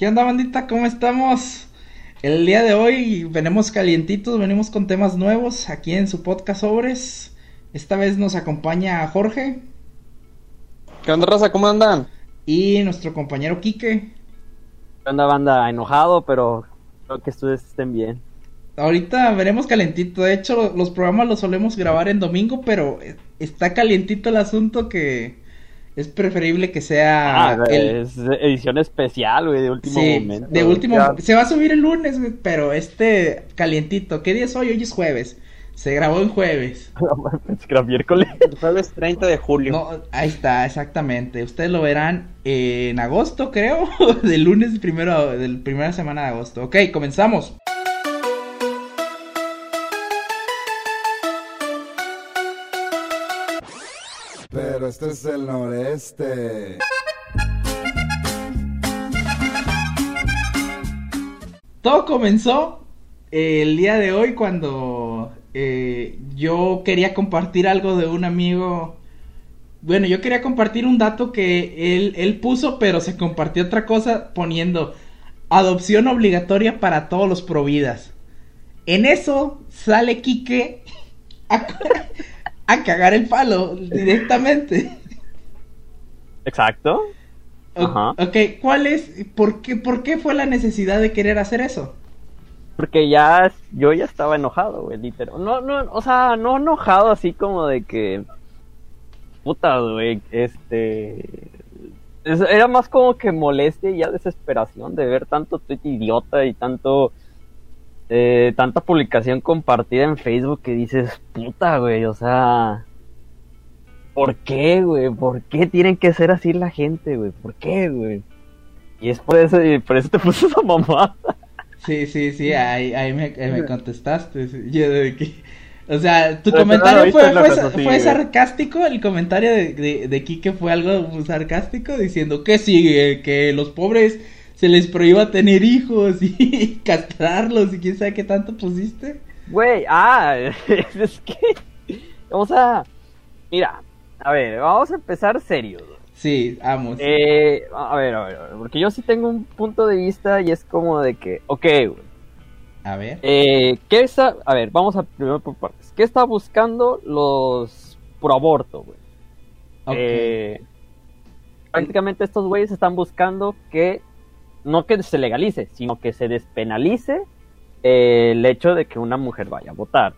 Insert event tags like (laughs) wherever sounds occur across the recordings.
¿Qué onda, bandita? ¿Cómo estamos? El día de hoy venimos calientitos, venimos con temas nuevos aquí en su podcast Sobres. Esta vez nos acompaña Jorge. ¿Qué onda, raza? ¿Cómo andan? Y nuestro compañero Quique. ¿Qué onda, banda? Enojado, pero creo que ustedes estén bien. Ahorita veremos calientito. De hecho, los programas los solemos grabar en domingo, pero está calientito el asunto que es preferible que sea ah, es edición especial, güey, de último sí, momento. De último, se va a subir el lunes, pero este calientito. ¿Qué día es hoy? Hoy es jueves. Se grabó en jueves. (laughs) Se grabó miércoles. El jueves 30 de julio. No, ahí está, exactamente. Ustedes lo verán en agosto, creo. (laughs) del lunes primero, del primera semana de agosto. Ok, comenzamos. Pero este es el noreste. Todo comenzó el día de hoy cuando eh, yo quería compartir algo de un amigo. Bueno, yo quería compartir un dato que él, él puso, pero se compartió otra cosa poniendo adopción obligatoria para todos los providas. En eso sale Quique (laughs) a, a cagar el palo directamente. Exacto. Ajá. Ok, ¿cuál es, por qué, por qué fue la necesidad de querer hacer eso? Porque ya, yo ya estaba enojado, güey, literal. No, no, o sea, no enojado así como de que, puta, güey, este, era más como que molestia y ya desesperación de ver tanto tweet idiota y tanto eh, tanta publicación compartida en Facebook que dices, puta, güey, o sea, ¿por qué, güey? ¿Por qué tienen que ser así la gente, güey? ¿Por qué, güey? Y es por eso, por eso te (laughs) puse esa mamada. Sí, sí, sí, (laughs) ahí, ahí, me, me contestaste. Yo de que... O sea, tu comentario fue, fue, sarcástico, el comentario de, de, de Kike fue algo sarcástico diciendo que sigue, que los pobres se les prohíba tener hijos y (laughs) castrarlos y quién sabe qué tanto pusiste. Güey, ah, (laughs) es que, o sea, mira, a ver, vamos a empezar serio. Sí, vamos. Eh, a ver, a ver, porque yo sí tengo un punto de vista y es como de que, ok, güey. A ver. Eh, ¿qué está, a ver, vamos a primero por partes. ¿Qué está buscando los pro aborto, güey? Eh, prácticamente estos güeyes están buscando que no que se legalice, sino que se despenalice eh, el hecho de que una mujer vaya a votar.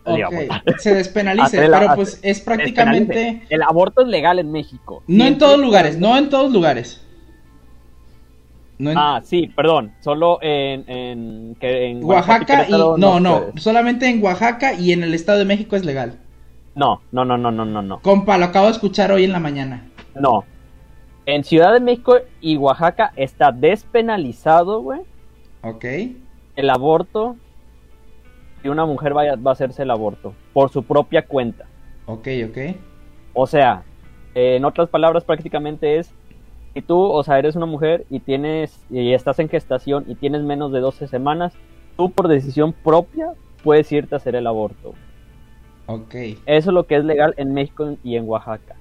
Se despenalice, (laughs) pero pues es prácticamente... El aborto es legal en México. No en todos lugares, no en todos lugares. Ah, sí, perdón, solo en, en, en Oaxaca y... No, no, solamente en Oaxaca y en el Estado de México es legal. No, no, no, no, no, no, no. Compa, lo acabo de escuchar hoy en la mañana. No, en Ciudad de México y Oaxaca está despenalizado, güey. Ok. El aborto. Y una mujer vaya, va a hacerse el aborto. Por su propia cuenta. Ok, ok. O sea, en otras palabras, prácticamente es. Si tú, o sea, eres una mujer y tienes. y estás en gestación y tienes menos de 12 semanas, tú por decisión propia puedes irte a hacer el aborto. Ok. Eso es lo que es legal en México y en Oaxaca.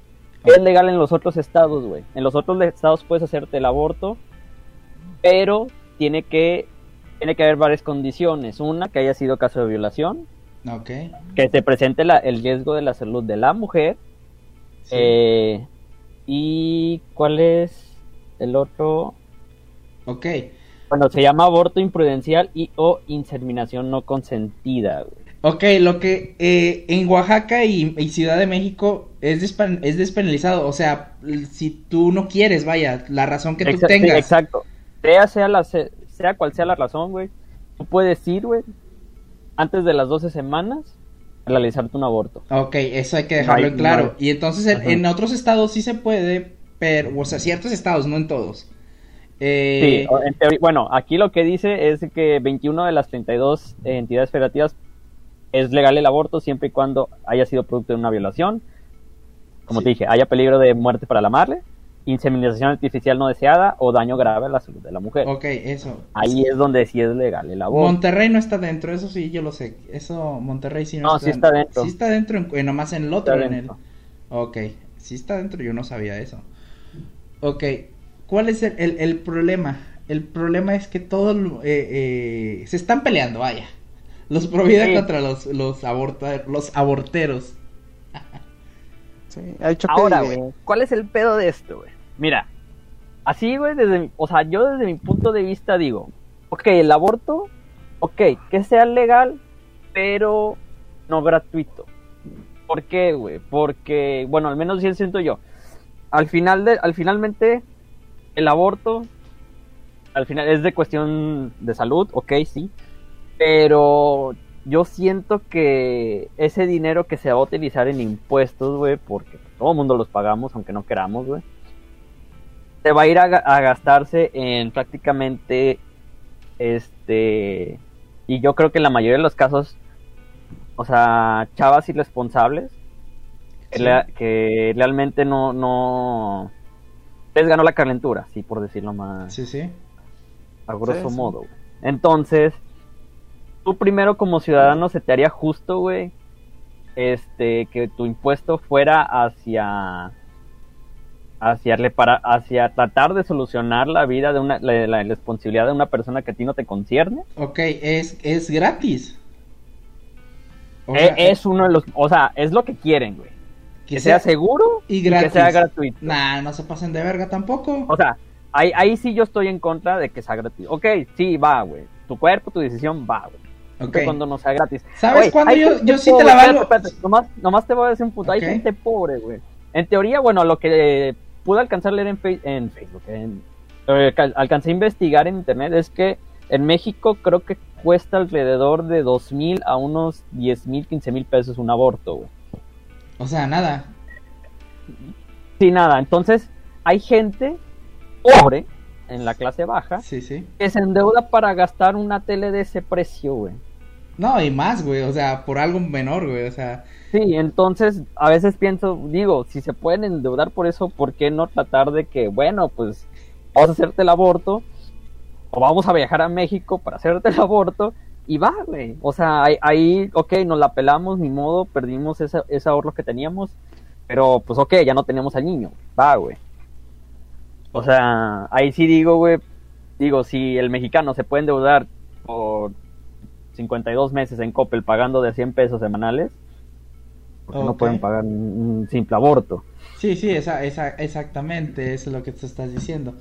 Es legal en los otros estados, güey. En los otros estados puedes hacerte el aborto, pero tiene que, tiene que haber varias condiciones. Una, que haya sido caso de violación. Ok. Que te presente el riesgo de la salud de la mujer. Eh, y cuál es el otro. Ok. Bueno, se llama aborto imprudencial y o inseminación no consentida, güey. Ok, lo que eh, en Oaxaca y, Ciudad de México es, es despenalizado. O sea, si tú no quieres, vaya, la razón que tú tengas. exacto. Sea, sea, la, sea cual sea la razón, güey. Tú puedes ir, güey, antes de las 12 semanas realizarte un aborto. Ok, eso hay que dejarlo en claro. Y entonces en, otros estados sí se puede, pero, o sea, ciertos estados, no en todos. Eh... Sí, bueno, aquí lo que dice es que 21 de las 32 entidades federativas es legal el aborto siempre y cuando haya sido producto de una violación. Como te dije, haya peligro de muerte para la madre, inseminación artificial no deseada o daño grave a la salud de la mujer. Ok, eso. Ahí es donde sí es legal el aborto. Monterrey no está dentro, eso sí, yo lo sé. Eso, Monterrey sí no, no está, sí está dentro. Sí está dentro, en, nomás en el otro. En el... Ok, sí está dentro, yo no sabía eso. Ok, ¿cuál es el, el, el problema? El problema es que todos eh, eh, se están peleando, vaya. Los pro vida Sí. contra los, los, los aborteros. Sí, Ahora, güey, ¿cuál es el pedo de esto, güey? Mira, así, güey, desde, o sea, yo desde mi punto de vista digo, ok, el aborto, ok, que sea legal, pero no gratuito. ¿Por qué, güey? Porque, bueno, al menos sí siento yo. Al final de, al finalmente, el aborto, al final es de cuestión de salud, ok, sí, pero yo siento que ese dinero que se va a utilizar en impuestos, güey, porque todo el mundo los pagamos, aunque no queramos, güey, se va a ir a, ga- a gastarse en prácticamente, este, y yo creo que en la mayoría de los casos, o sea, chavas irresponsables, que, realmente no, no, les ganó la calentura, sí, por decirlo más, Sí, sí. a grosso sí. modo. güey. Entonces, tú primero como ciudadano se te haría justo, güey, este, que tu impuesto fuera hacia hacia, repara- hacia tratar de solucionar la vida de una la, la responsabilidad de una persona que a ti no te concierne. Ok, es, es gratis. O sea, es uno de los, o sea, es lo que quieren, güey. Que, sea, seguro y y, que sea gratuito. Nah, no se pasen de verga tampoco. O sea, ahí, ahí sí yo estoy en contra de que sea gratuito. Ok, sí, va, güey. Tu cuerpo, tu decisión, va, güey. Ok. Siempre cuando no sea gratis. ¿Sabes cuándo yo- yo sí te pobre, la espérate, valgo? espérate, Nomás, nomás te voy a decir un punto. Ok. Hay gente pobre, güey. En teoría, bueno, lo que eh, pude alcanzar a leer en, Fe- en Facebook, en- eh, alcancé a investigar en internet, es que en México creo que cuesta alrededor de dos mil a unos 10 mil, 15 mil pesos un aborto, güey. O sea, nada. Sí, nada. Entonces, hay gente pobre en la clase baja Sí, sí. que se endeuda para gastar una tele de ese precio, güey. No, y más, güey. O sea, por algo menor, güey. O sea, Sí, entonces a veces pienso, digo, si se pueden endeudar por eso, ¿por qué no tratar de que, bueno, pues vamos a hacerte el aborto o vamos a viajar a México para hacerte el aborto y va, güey. O sea, ahí, ahí, ok, nos la pelamos, ni modo, perdimos ese, ese ahorro que teníamos, pero pues ok, ya no tenemos al niño, va, güey. O sea, ahí sí digo, güey, digo, si el mexicano se puede endeudar por 52 meses en Coppel pagando de 100 pesos semanales, porque no pueden pagar un, un simple aborto. sí, sí, esa, esa, exactamente. Eso es lo que tú estás diciendo.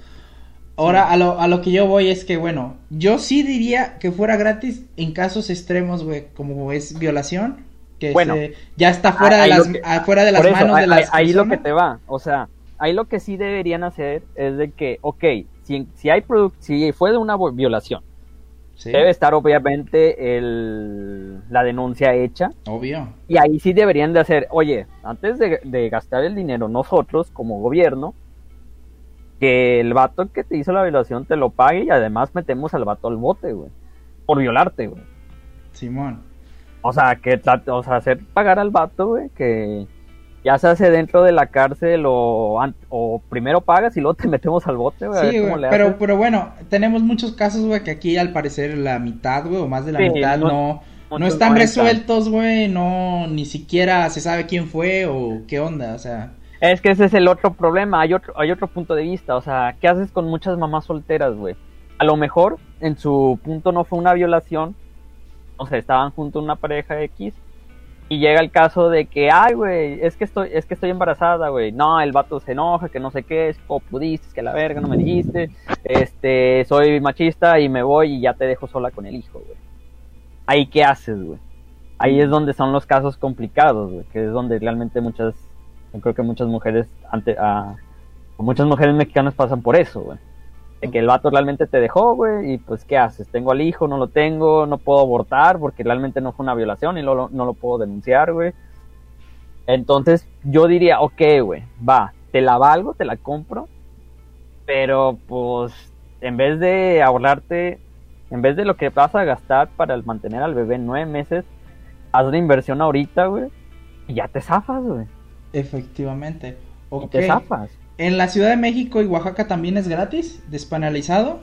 Ahora, a lo, a lo que yo voy es que, bueno, yo sí diría que fuera gratis en casos extremos, güey, como es violación, que Bueno. se- ya está fuera de las, que- fuera de las eso, manos ahí, de las ahí lo que te va, o sea, ahí lo que sí deberían hacer es de que, ok, si, si hay si fue de una violación, Sí, debe estar obviamente el, la denuncia hecha obvio. y ahí sí deberían de hacer, oye, antes de, de gastar el dinero nosotros como gobierno, que el vato que te hizo la violación te lo pague y además metemos al vato al bote, güey, por violarte, güey. Simón. O sea, que o sea, hacer pagar al vato, güey, que ya se hace dentro de la cárcel o, o primero pagas y luego te (laughs) metemos al bote, güey. Sí, güey, pero, haces. pero bueno, tenemos muchos casos, güey, que aquí al parecer la mitad, güey, o más de la Sí, mitad no- no, están no resueltos, güey, no, ni siquiera se sabe quién fue o qué onda, o sea, Es que ese es el otro problema, hay otro, hay otro punto de vista, o sea, ¿qué haces con muchas mamás solteras, güey? A lo mejor en su punto no fue una violación, o sea, estaban junto a una pareja X y llega el caso de que, ay, güey, es que estoy, es que estoy embarazada, güey. No, el vato se enoja, que no sé qué, es como pudiste, es que la verga no me dijiste, este, soy machista y me voy y ya te dejo sola con el hijo, güey. Ahí qué haces, güey. Ahí es donde son los casos complicados, güey, que es donde realmente muchas, yo creo que muchas mujeres, ante, muchas mujeres mexicanas pasan por eso, güey. De que el vato realmente te dejó, güey, y pues, ¿qué haces? ¿Tengo al hijo? ¿No lo tengo? ¿No puedo abortar? Porque realmente no fue una violación y no lo, no lo puedo denunciar, güey. Entonces, yo diría, ok, güey, va, te la valgo, te la compro, pero pues, en vez de ahorrarte, en vez de lo que vas a gastar para mantener al bebé nueve meses, haz una inversión ahorita, güey, y ya te zafas, güey. efectivamente. Y Ok. te zafas. En la Ciudad de México y Oaxaca también es gratis, despenalizado,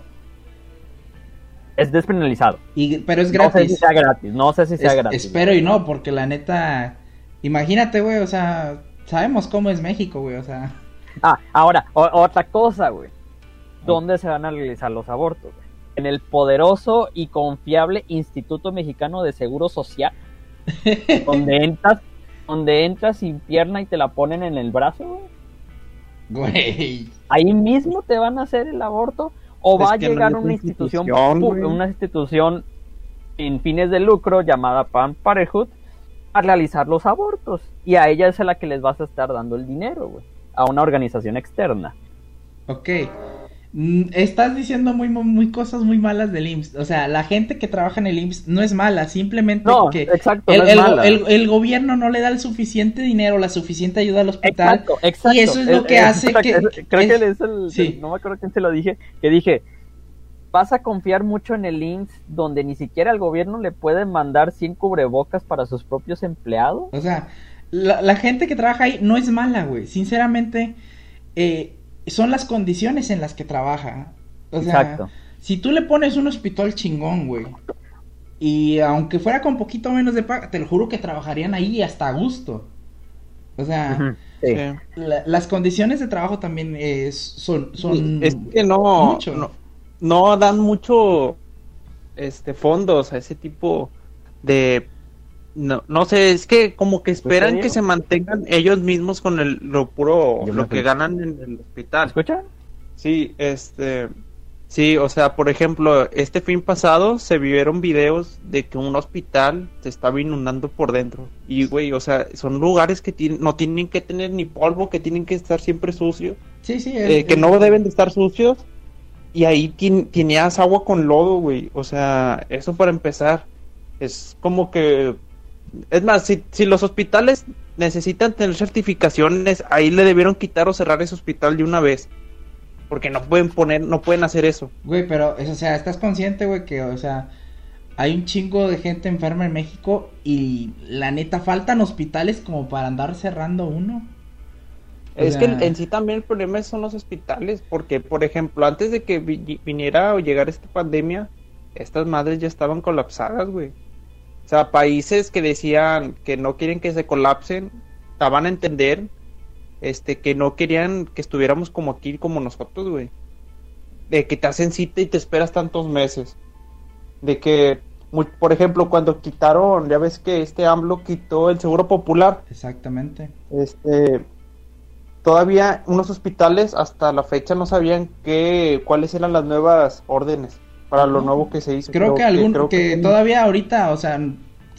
Es despenalizado. y, pero es No sé si gratis. sea gratis, no sé si sea Es- gratis. espero y no, porque la neta, imagínate, güey, o sea, sabemos cómo es México, güey, o sea, Ah, ahora, o- otra cosa, güey. ¿dónde se van a realizar los abortos? En el poderoso y confiable Instituto Mexicano de Seguro Social, (laughs) donde entras, donde entras sin pierna y te la ponen en el brazo, güey. Güey. Ahí mismo te van a hacer el aborto o Es va a no llegar una institución, una institución sin fines de lucro llamada Pan Parenthood a realizar los abortos y a ella es a la que les vas a estar dando el dinero, güey, a una organización externa. Ok. Mm, Estás diciendo muy, muy, muy cosas muy malas del IMSS. O sea, la gente que trabaja en el IMSS no es mala, simplemente No, que exacto, el, no es el- mala. el- el gobierno no le da el suficiente dinero, la suficiente ayuda al hospital. Exacto, exacto. Y eso es lo que hace que- creo es- que es el, sí. no me acuerdo quién se lo dije, que dije, vas a confiar mucho en el IMSS donde ni siquiera el gobierno le puede mandar 100 cubrebocas para sus propios empleados. O sea, la, la gente que trabaja ahí no es mala, güey. Sinceramente, eh, son las condiciones en las que trabaja. O sea, Exacto. si tú le pones un hospital chingón, güey, y aunque fuera con poquito menos de paga, te lo juro que trabajarían ahí hasta a gusto. O sea, sí. La- las condiciones de trabajo también es, son, son... Es que no, mucho. no, no dan mucho este fondos a ese tipo de no, no sé, es que como que esperan digo? que se mantengan ellos mismos con el, lo puro, Yo lo que ganan en el ¿Me hospital. escuchan? Sí, este, sí, o sea, por ejemplo, este fin pasado se vieron videos de que un hospital se estaba inundando por dentro. Y, güey, o sea, son lugares que no tienen que tener ni polvo, que tienen que estar siempre sucios, Sí, sí, es- eh, que es- no deben de estar sucios. Y ahí tenías agua con lodo, güey. O sea, eso para empezar. Es como que... Es más, si, si los hospitales necesitan tener certificaciones, ahí le debieron quitar o cerrar ese hospital de una vez. Porque no pueden poner, no pueden hacer eso. Güey, pero, o sea, estás consciente, güey, que, o sea, hay un chingo de gente enferma en México y la neta faltan hospitales como para andar cerrando uno. O Es sea, que en sí también el problema son los hospitales, porque por ejemplo, antes de que vi- viniera o llegara esta pandemia, estas madres ya estaban colapsadas, güey. O sea, países que decían que no quieren que se colapsen, daban a entender este que no querían que estuviéramos como aquí como nosotros, güey. De que te hacen cita y te esperas tantos meses. De que mu- por ejemplo, cuando quitaron, ya ves que este AMLO quitó el seguro popular, Exactamente. este todavía unos hospitales hasta la fecha no sabían qué cuáles eran las nuevas órdenes para lo nuevo que se hizo. Creo que algún, creo que todavía ahorita, o sea,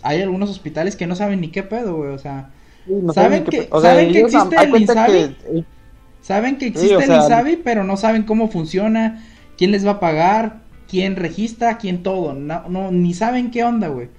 hay algunos hospitales que no saben ni qué pedo, güey, o sea, Sí, no ¿saben que- pe- o sea, saben que existe el Insabi? que- eh, saben que Sí, existe el Insabi, pero no saben cómo funciona, quién les va a pagar, quién registra, quién todo, no, no ni saben qué onda, güey.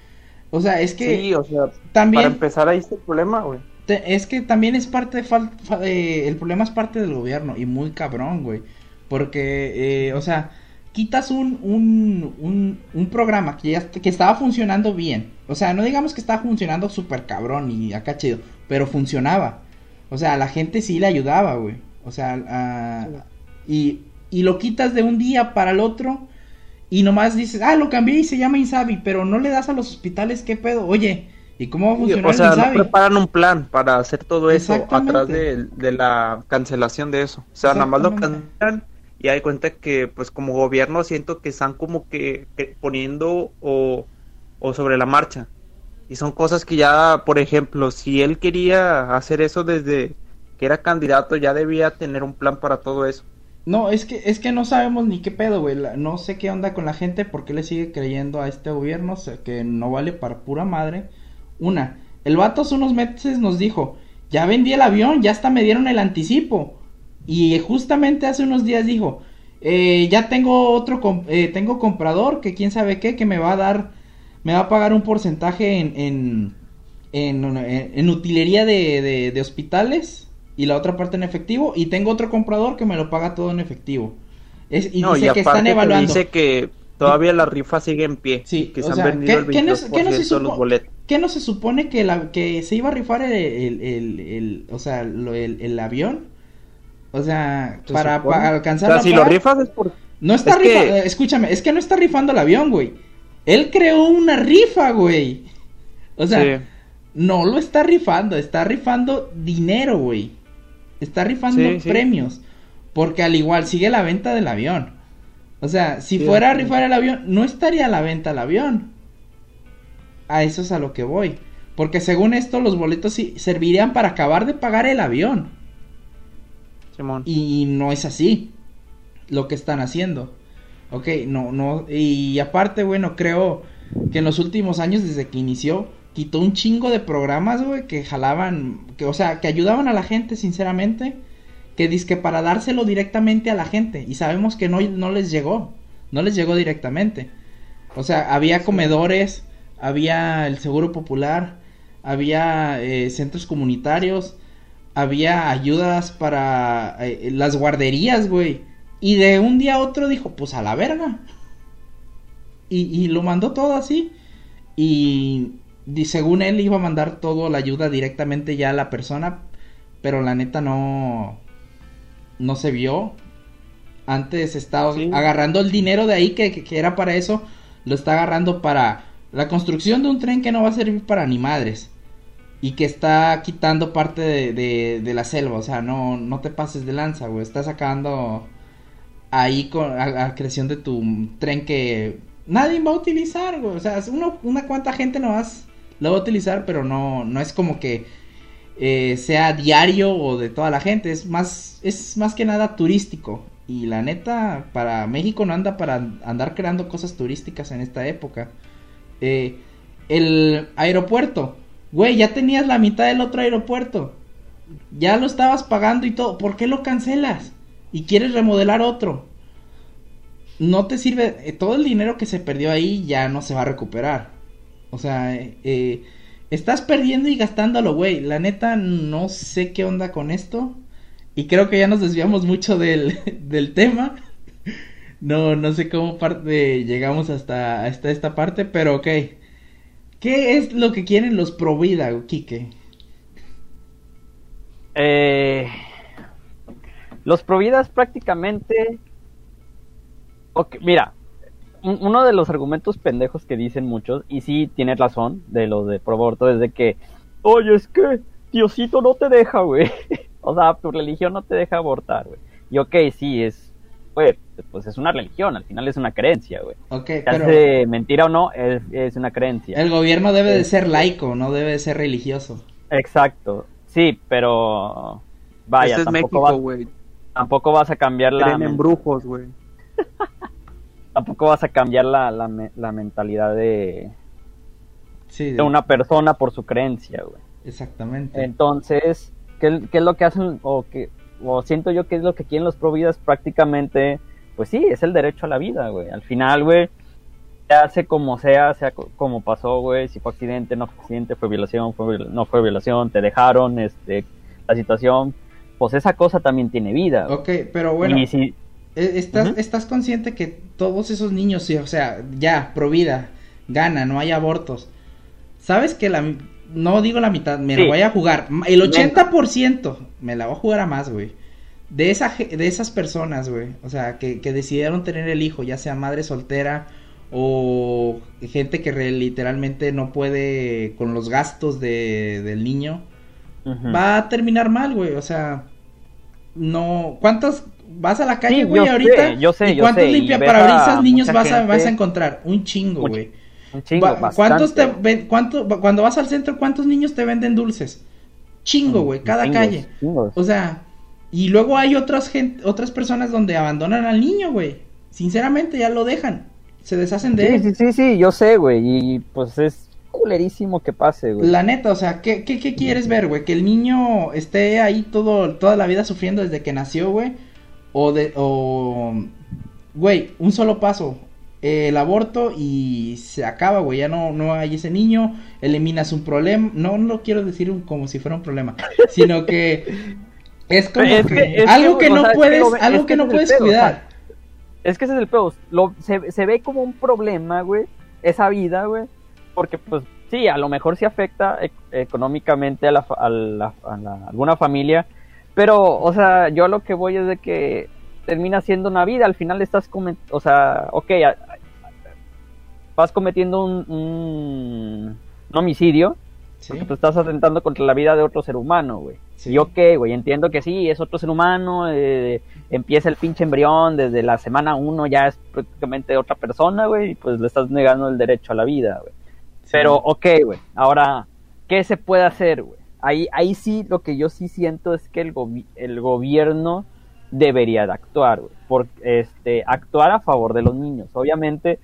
O sea, es que sí, o sea, para también empezar ahí está el problema, güey. Te- es que también es parte de fal- eh, el problema es parte del gobierno y muy cabrón, güey. Porque, eh, o sea, quitas un, un, un, un programa que ya que estaba funcionando bien. O sea, no digamos que estaba funcionando súper cabrón y acá chido, pero funcionaba. O sea, la gente sí le ayudaba, güey. O sea, a- y, y lo quitas de un día para el otro y nomás dices, ah, lo cambié y se llama Insabi, pero no le das a los hospitales, ¿qué pedo? Oye, ¿y cómo va a funcionar O sea, no preparan un plan para hacer todo eso atrás de, de la cancelación de eso. O sea, nada más lo cancelan y hay cuenta que, pues, como gobierno siento que están como que, poniendo o, o sobre la marcha. Y son cosas que ya, por ejemplo, si él quería hacer eso desde que era candidato, ya debía tener un plan para todo eso. No, es que, es que no sabemos ni qué pedo, güey. No sé qué onda con la gente, por qué le sigue creyendo a este gobierno, que no vale para pura madre. Una, el vato hace unos meses nos dijo, ya vendí el avión, ya hasta me dieron el anticipo. Y justamente hace unos días dijo, eh, ya tengo otro, com- eh, tengo comprador, que quién sabe qué, que me va a dar, me va a pagar un porcentaje en, en, en, utilería de, de, de hospitales y la otra parte en efectivo. Y tengo otro comprador que me lo paga todo en efectivo. Es, y No, dice y que están evaluando. dice que todavía la rifa sigue en pie. Sí, que se han sea, vendido ¿qué- el qué no se- qué no se 22% de los boletos. ¿Qué no se supone que, la, que se iba a rifar el, el, el, el- o sea, el avión? O sea, Se para, para O alcanzar sea, la si lo rifas es por... No está es que- rifando, escúchame, es que no está rifando el avión, güey. Él creó una rifa, güey. O sea, Sí. no lo está rifando, está rifando dinero, güey. Está rifando Sí, sí. premios. Porque al igual sigue la venta del avión. O sea, si Sí, fuera a rifar el avión, no estaría a la venta el avión. A eso es a lo que voy. Porque según esto, los boletos sí servirían para acabar de pagar el avión. Simón. Y no es así lo que están haciendo. Ok, no, no. Y aparte, bueno, creo que en los últimos años, desde que inició, quitó un chingo de programas, güey, que jalaban, que, o sea, que ayudaban a la gente, sinceramente. Que dizque para dárselo directamente a la gente. Y sabemos que no, no les llegó. No les llegó directamente. O sea, había comedores, había el seguro popular, había eh, centros comunitarios, había ayudas para eh, las guarderías, güey. Y de un día a otro dijo, pues a la verga. Y, y lo mandó todo así. Y, y según él iba a mandar todo la ayuda directamente ya a la persona. Pero la neta no. No se vio. Antes estaba Sí. agarrando el dinero de ahí que, que- que era para eso. Lo está agarrando para la construcción de un tren que no va a servir para ni madres. Y que está quitando parte de, de- la selva. O sea, no, no te pases de lanza, güey. Está sacando ahí con a, creación de tu tren que nadie va a utilizar, güey. O sea, uno, una cuanta gente nomás lo va a utilizar, pero no, no es como que eh, sea diario o de toda la gente. Es más, es más que nada turístico. Y la neta, para México no anda para andar creando cosas turísticas en esta época. Eh, el aeropuerto, güey, ya tenías la mitad del otro aeropuerto. Ya lo estabas pagando y todo. ¿Por qué lo cancelas? Y quieres remodelar otro. No te sirve. eh, todo el dinero que se perdió ahí ya no se va a recuperar. O sea, eh, eh, estás perdiendo y gastándolo, güey. La neta, no sé qué onda con esto. Y creo que ya nos desviamos mucho del, (laughs) del tema. No, no sé cómo parte llegamos hasta, hasta esta parte, pero ok. ¿Qué es lo que quieren los pro vida, Quique? Eh, los Providas prácticamente. Ok, mira, un- uno de los argumentos pendejos que dicen muchos, y sí tienes razón, de los de pro aborto, es de que, oye, es que Diosito no te deja, güey. (laughs) o sea, tu religión no te deja abortar, güey. Y ok, sí, es, güey, pues es una religión, al final es una creencia, güey. Ok, Se pero hace mentira o no, es, es una creencia. el gobierno debe de ser laico, no debe de ser religioso. Exacto, sí, pero vaya, Este es tampoco, México, vas, tampoco vas a cambiar la Creen en brujos, güey. (laughs) tampoco vas a cambiar la, la, me- la mentalidad de, Sí, de una persona por su creencia, güey. exactamente. Entonces, ¿qué, qué es lo que hacen o que o siento yo que es lo que quieren los providas prácticamente? Pues sí, es el derecho a la vida, güey. Al final, güey, se hace como sea, sea co- como pasó, güey, si fue accidente, no fue accidente, fue violación, fue no fue violación, te dejaron, este, la situación, pues esa cosa también tiene vida. güey. Ok, pero bueno, Y si, eh, ¿estás. ¿estás consciente que todos esos niños, sí, o sea, ya, pro vida, gana, no hay abortos? ¿Sabes que la, no digo la mitad, me Sí. lo voy a jugar, el 80% me la voy a jugar a más, güey. De, esa, de esas personas, güey, o sea, que, que decidieron tener el hijo, ya sea madre soltera o gente que re- literalmente no puede con los gastos de, del niño, va a terminar mal, güey. O sea, no. ¿Cuántos vas a la calle, güey, yo ahorita? sé, yo sé, ¿Y cuántos sé, y limpia ves para a brisas niños vas a, vas a encontrar? Un chingo, güey. un chingo, ¿Cuántos te cuánto, cuando vas al centro, cuántos niños te venden dulces? Chingo, güey, cada Chingos, calle. chingos. O sea, y luego hay otras gente, otras personas donde abandonan al niño, güey. Sinceramente, ya lo dejan. Se deshacen de Sí, él. sí, sí, sí, yo sé, güey, y pues es culerísimo que pase, güey. La neta, o sea, ¿qué, qué, qué quieres ver, güey? ¿Que el niño esté ahí todo, toda la vida sufriendo desde que nació, güey? O de, o, güey, un solo paso, eh, el aborto y se acaba, güey, ya no, no hay ese niño, eliminas un problema, no, no lo quiero decir un- como si fuera un problema, (laughs) sino que es como Es que, que- es que, algo que, no sea, es que puedes, algo que, no puedes pedo, o sea, cuidar. Es que ese es el pedo. Lo, se, se ve como un problema, güey, esa vida, güey, porque pues sí, a lo mejor sí afecta ec- económicamente a, la, fa- a, la- a la- alguna familia, pero, o sea, yo lo que voy es de que termina siendo una vida, al final estás, o sea, ok, a- vas cometiendo un, un, un homicidio, Sí, porque tú estás atentando contra la vida de otro ser humano, güey. sí. Y ok, güey, entiendo que sí, es otro ser humano, eh, empieza el pinche embrión, desde la semana uno ya es prácticamente otra persona, güey, y pues le estás negando el derecho a la vida, güey. Sí. Pero, ok, güey, ahora, ¿qué se puede hacer, güey? Ahí, ahí sí, lo que yo sí siento es que el, el gobierno debería de actuar, güey, por, este, actuar a favor de los niños. Obviamente,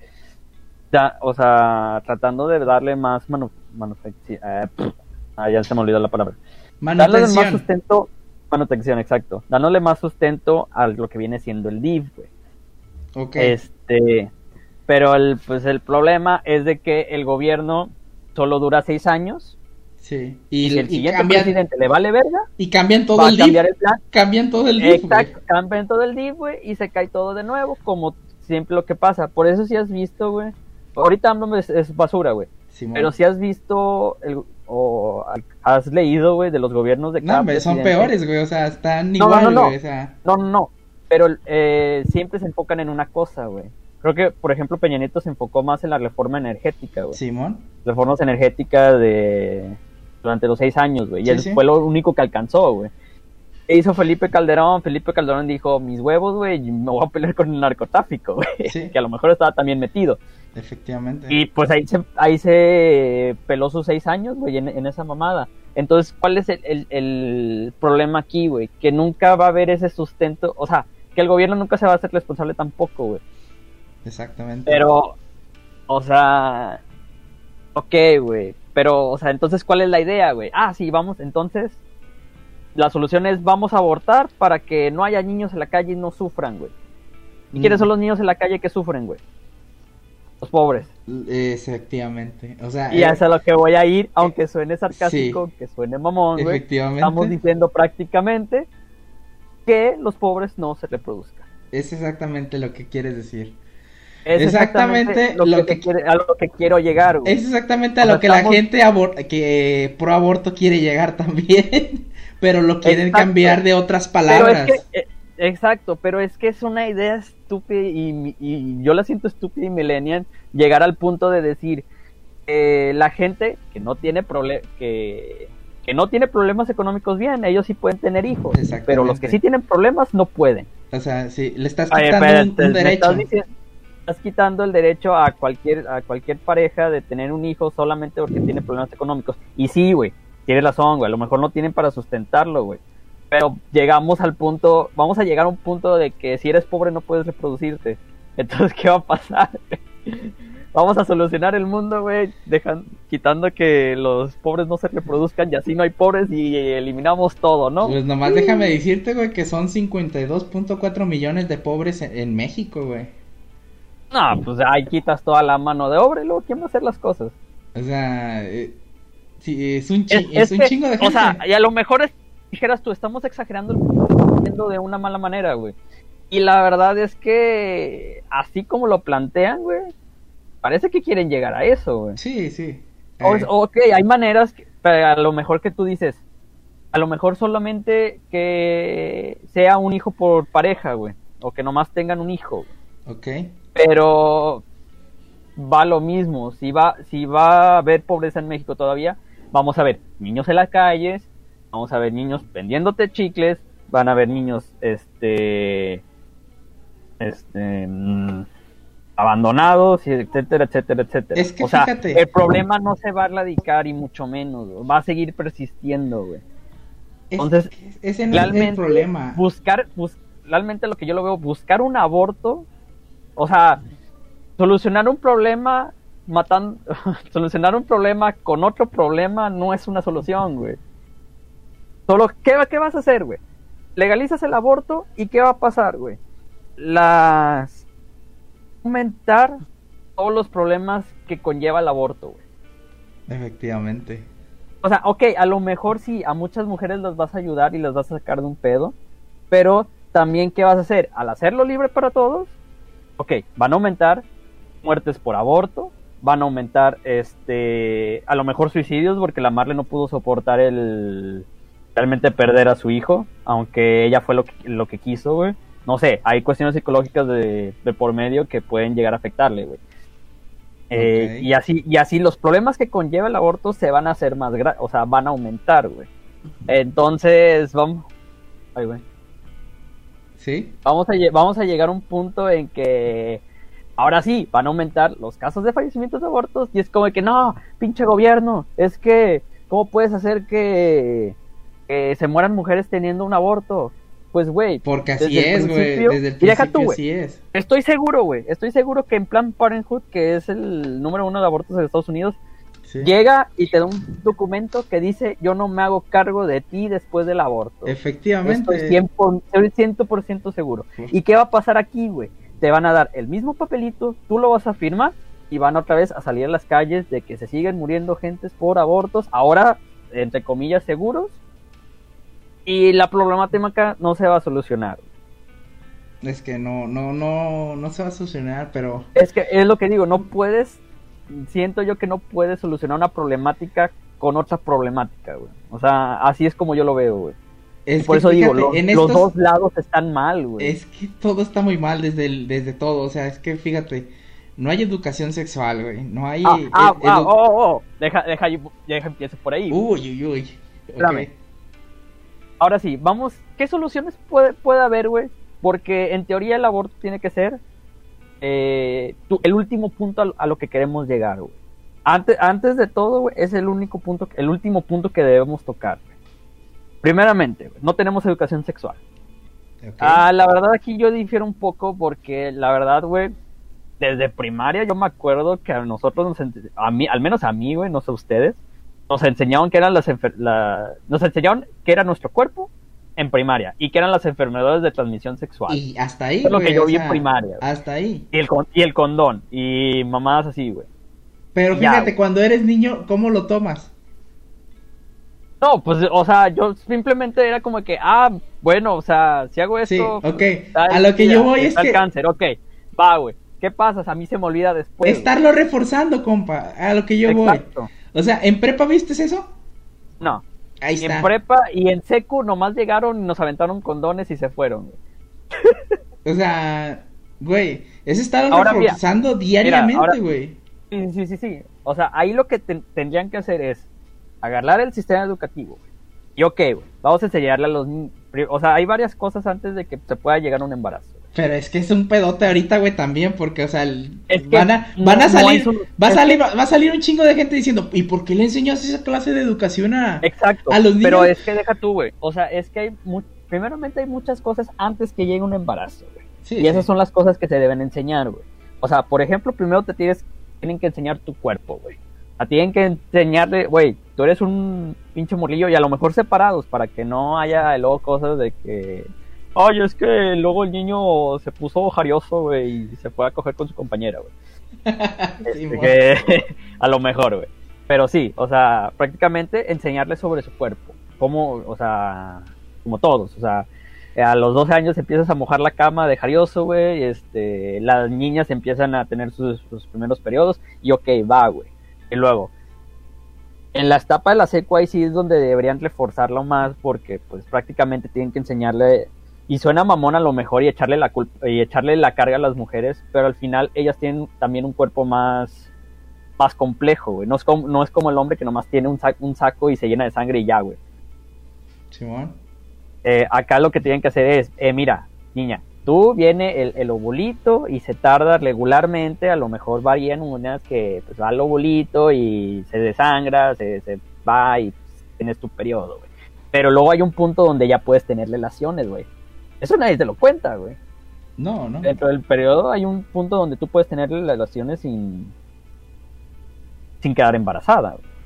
da- o sea, tratando de darle más manu manufacci- eh, ah, ya se me olvidó la palabra. Dándole más sustento, manutención, exacto. Dándole más sustento a lo que viene siendo el DIF, güey. Ok. Este, pero el, pues el problema es de que el gobierno solo dura seis años Sí. y, si el y siguiente cambian, presidente le vale verga, y cambian todo va a el DIF. cambiar el plan. Cambian todo el güey. Exacto, cambian todo el DIF, güey, y se cae todo de nuevo, como siempre lo que pasa. Por eso si has visto, güey, ahorita AMLO es, es basura, güey, pero si has visto el- o has leído, güey, de los gobiernos de No, cada hombre, son peores, güey. O sea, están No, no, igual, no, no. güey. O sea, No, no, no. Pero eh, siempre se enfocan en una cosa, güey. Creo que, por ejemplo, Peña Nieto se enfocó más en la reforma energética, güey. Simón. Reformas energéticas de durante los seis años, güey. Y Sí, él sí. fue lo único que alcanzó, güey. ¿Qué hizo Felipe Calderón? Felipe Calderón dijo, mis huevos, güey, me voy a pelear con el narcotráfico, güey. (laughs) Sí. Que a lo mejor estaba también metido. Efectivamente. Y pues ahí se, ahí se peló sus seis años, güey, en, en esa mamada. Entonces, ¿cuál es el, el- el problema aquí, güey? Que nunca va a haber ese sustento, o sea, que el gobierno nunca se va a hacer responsable tampoco, güey. Exactamente. Pero, o sea, ok, güey. Pero, o sea, entonces, ¿cuál es la idea, güey? Ah, sí, vamos, entonces, la solución es vamos a abortar para que no haya niños en la calle y no sufran, güey. ¿Y quiénes Mm. son los niños en la calle que sufren, güey? Los pobres. Efectivamente. O sea, Y eh, es a lo que voy a ir, aunque suene sarcástico, sí. que suene mamón, güey. efectivamente. Estamos diciendo prácticamente que los pobres no se reproduzcan. Es exactamente lo que quieres decir. Es Exactamente exactamente, lo, lo que, que- quiere- a lo que quiero llegar, güey. Es exactamente a lo que la gente abor- que pro aborto quiere llegar también, pero lo quieren Exacto. cambiar de otras Pero palabras. es que, eh, exacto, pero es que es una idea estúpida y, y yo la siento estúpida y millennial llegar al punto de decir eh, la gente que no tiene que, que no tiene problemas económicos bien, ellos sí pueden tener hijos, pero los que sí tienen problemas no pueden. O sea, sí, le estás Ay, quitando espérate, un, derecho. Estás, diciendo- estás quitando el derecho a cualquier a cualquier pareja de tener un hijo solamente porque tiene problemas económicos. Y sí, güey, tienes razón, güey. A lo mejor no tienen para sustentarlo, güey. Pero llegamos al punto, vamos a llegar a un punto de que si eres pobre no puedes reproducirte. (laughs) Entonces, ¿qué va a pasar? (laughs) Vamos a solucionar el mundo, güey, quitando que los pobres no se reproduzcan y así no hay pobres y eliminamos todo, ¿no? Pues nomás déjame decirte, güey, que son 52.4 millones de pobres en, en México, güey. No, pues ahí quitas toda la mano de obra y luego ¿quién va a hacer las cosas? O sea, eh, sí, es un, chi- Es, es un que, chingo de gente. O sea, y a lo mejor es, dijeras tú, estamos exagerando de una mala manera, güey. Y la verdad es que, así como lo plantean, güey, parece que quieren llegar a eso, güey. sí, sí. O- Eh, ok, hay maneras, que- pero a lo mejor que tú dices, a lo mejor solamente que sea un hijo por pareja, güey. O que nomás tengan un hijo, güey. ok. pero va lo mismo. Si va, si va a haber pobreza en México todavía, vamos a ver niños en las calles, vamos a ver niños vendiéndote chicles, van a ver niños, este, este, mm, abandonados, y etcétera, etcétera, etcétera. Es que o sea, fíjate. el problema no se va a erradicar y mucho menos, va a seguir persistiendo, güey. Es- Entonces, ese no es el realmente problema. buscar, bus- realmente lo que yo lo veo, buscar un aborto, o sea, solucionar un problema matando, (laughs) solucionar un problema con otro problema no es una solución, güey. Solo, ¿qué, ¿qué vas a hacer, güey? Legalizas el aborto y ¿qué va a pasar, güey? Las... aumentar todos los problemas que conlleva el aborto, güey. Efectivamente. O sea, ok, a lo mejor sí, a muchas mujeres las vas a ayudar y las vas a sacar de un pedo, pero también, ¿qué vas a hacer? Al hacerlo libre para todos, ok, van a aumentar muertes por aborto, van a aumentar, este, a lo mejor suicidios, porque la Marle no pudo soportar el, realmente perder a su hijo, aunque ella fue lo que, lo que quiso, güey. No sé, hay cuestiones psicológicas de, de por medio que pueden llegar a afectarle, güey. Eh, y así y así los problemas que conlleva el aborto se van a hacer más gra o sea van a aumentar güey entonces vamos ay güey Sí. Vamos a, vamos a llegar a un punto en que ahora sí van a aumentar los casos de fallecimientos de abortos y es como que no, pinche gobierno, es que ¿cómo puedes hacer que, que se mueran mujeres teniendo un aborto? Pues güey, Porque así es, güey. principio- Desde el y deja principio tú, güey. así es. estoy seguro, güey, estoy seguro que en Plan Parenthood, que es el número uno de abortos en Estados Unidos, Sí. llega y te da un documento que dice yo no me hago cargo de ti después del aborto. Efectivamente. Estoy 100%, estoy 100% seguro. ¿Y qué va a pasar aquí, güey? Te van a dar el mismo papelito, tú lo vas a firmar y van otra vez a salir a las calles de que se siguen muriendo gentes por abortos, ahora, entre comillas, seguros. Y la problemática no se va a solucionar. Es que no, no, no, no se va a solucionar, pero Es que es lo que digo, no puedes, siento yo que no puedes solucionar una problemática con otra problemática, güey. O sea, así es como yo lo veo, güey. Es Por que eso digo, los, en los dos lados están mal, güey. Es que todo está muy mal desde el, desde todo, o sea, es que fíjate, no hay educación sexual, güey, no hay... Ah, ah, ah, oh, oh, oh. Deja, deja, deja empiezo por ahí. Uy, uy, uy. ok. Espérame. Ahora sí, vamos, ¿qué soluciones puede, puede haber, güey? Porque en teoría el aborto tiene que ser eh, tu- el último punto a, a lo que queremos llegar, güey. Antes, antes de todo, güey, es el único punto, el último punto que debemos tocar. Primeramente, no tenemos educación sexual. Ah, la verdad aquí yo difiero un poco porque la verdad, güey, desde primaria yo me acuerdo que a nosotros, nos a mí, al menos a mí, güey, no sé ustedes, nos enseñaban que eran las la- nos enseñaron que era nuestro cuerpo en primaria y que eran las enfermedades de transmisión sexual. Y, Y hasta ahí, Eso es lo güey, que yo vi en primaria, güey. Hasta ahí. el, con- y el condón y mamadas así, güey. Pero fíjate, cuando eres niño, ¿cómo lo tomas? No, pues, o sea, yo simplemente era como que, ah, bueno, o sea, si hago Sí, esto... ok. está A lo que yo voy es que cáncer, ok, va, güey. ¿Qué pasa? A mí se me olvida después. güey. estarlo reforzando, compa, a lo que yo Exacto. voy. O sea, ¿en prepa viste eso? No. Ahí Y está. en prepa y en secu nomás llegaron y nos aventaron condones y se fueron. güey. O sea, güey, es mira, reforzando diariamente, ahora- güey. Sí, sí, sí, sí. O sea, ahí lo que ten- tendrían que hacer es agarrar el sistema educativo. güey. Y ok, güey, vamos a enseñarle a los niños. O sea, hay varias cosas antes de que se pueda llegar a un embarazo. Pero es que es un pedote ahorita, güey, también, porque, o sea, el- Es que van a, no- van a no salir, solu- va a salir, va, va a salir un chingo de gente diciendo, ¿y por qué le enseñas esa clase de educación a, Exacto. a los niños? Pero es que deja tú, güey. O sea, es que hay. mu- Primeramente hay muchas cosas antes que llegue un embarazo, güey. Sí, Y esas sí. son las cosas que se deben enseñar, güey. O sea, por ejemplo, primero te tienes, tienen que enseñar tu cuerpo, güey. A tienen que enseñarle, güey, tú eres un pinche morrillo y a lo mejor separados para que no haya luego cosas de que, ay, es que luego el niño se puso jarioso, güey, y se fue a coger con su compañera, güey. Sí, (laughs) Este, que (laughs) a lo mejor, güey. Pero sí, o sea, prácticamente enseñarle sobre su cuerpo. Como, o sea, como todos, o sea, a los 12 años empiezas a mojar la cama de jarioso, güey, este, las niñas empiezan a tener sus, sus primeros periodos y ok, va, güey. Y luego, en la etapa de la secu ahí sí es donde deberían reforzarlo más porque pues prácticamente tienen que enseñarle y suena mamón a lo mejor y echarle la culpa y echarle la carga a las mujeres, pero al final ellas tienen también un cuerpo más más complejo, güey. No es como, no es como el hombre que nomás tiene un, sac- un saco y se llena de sangre y ya, güey. Simón. Eh, acá lo que tienen que hacer es, eh, mira, niña, tú viene el, el ovulito y se tarda regularmente, a lo mejor varían unas que pues va el ovulito y se desangra, se, se va y pues, tienes tu periodo, güey. Pero luego hay un punto donde ya puedes tener relaciones, güey. Eso nadie te lo cuenta, güey. No, no. Dentro del periodo hay un punto donde tú puedes tener relaciones sin sin quedar embarazada, güey.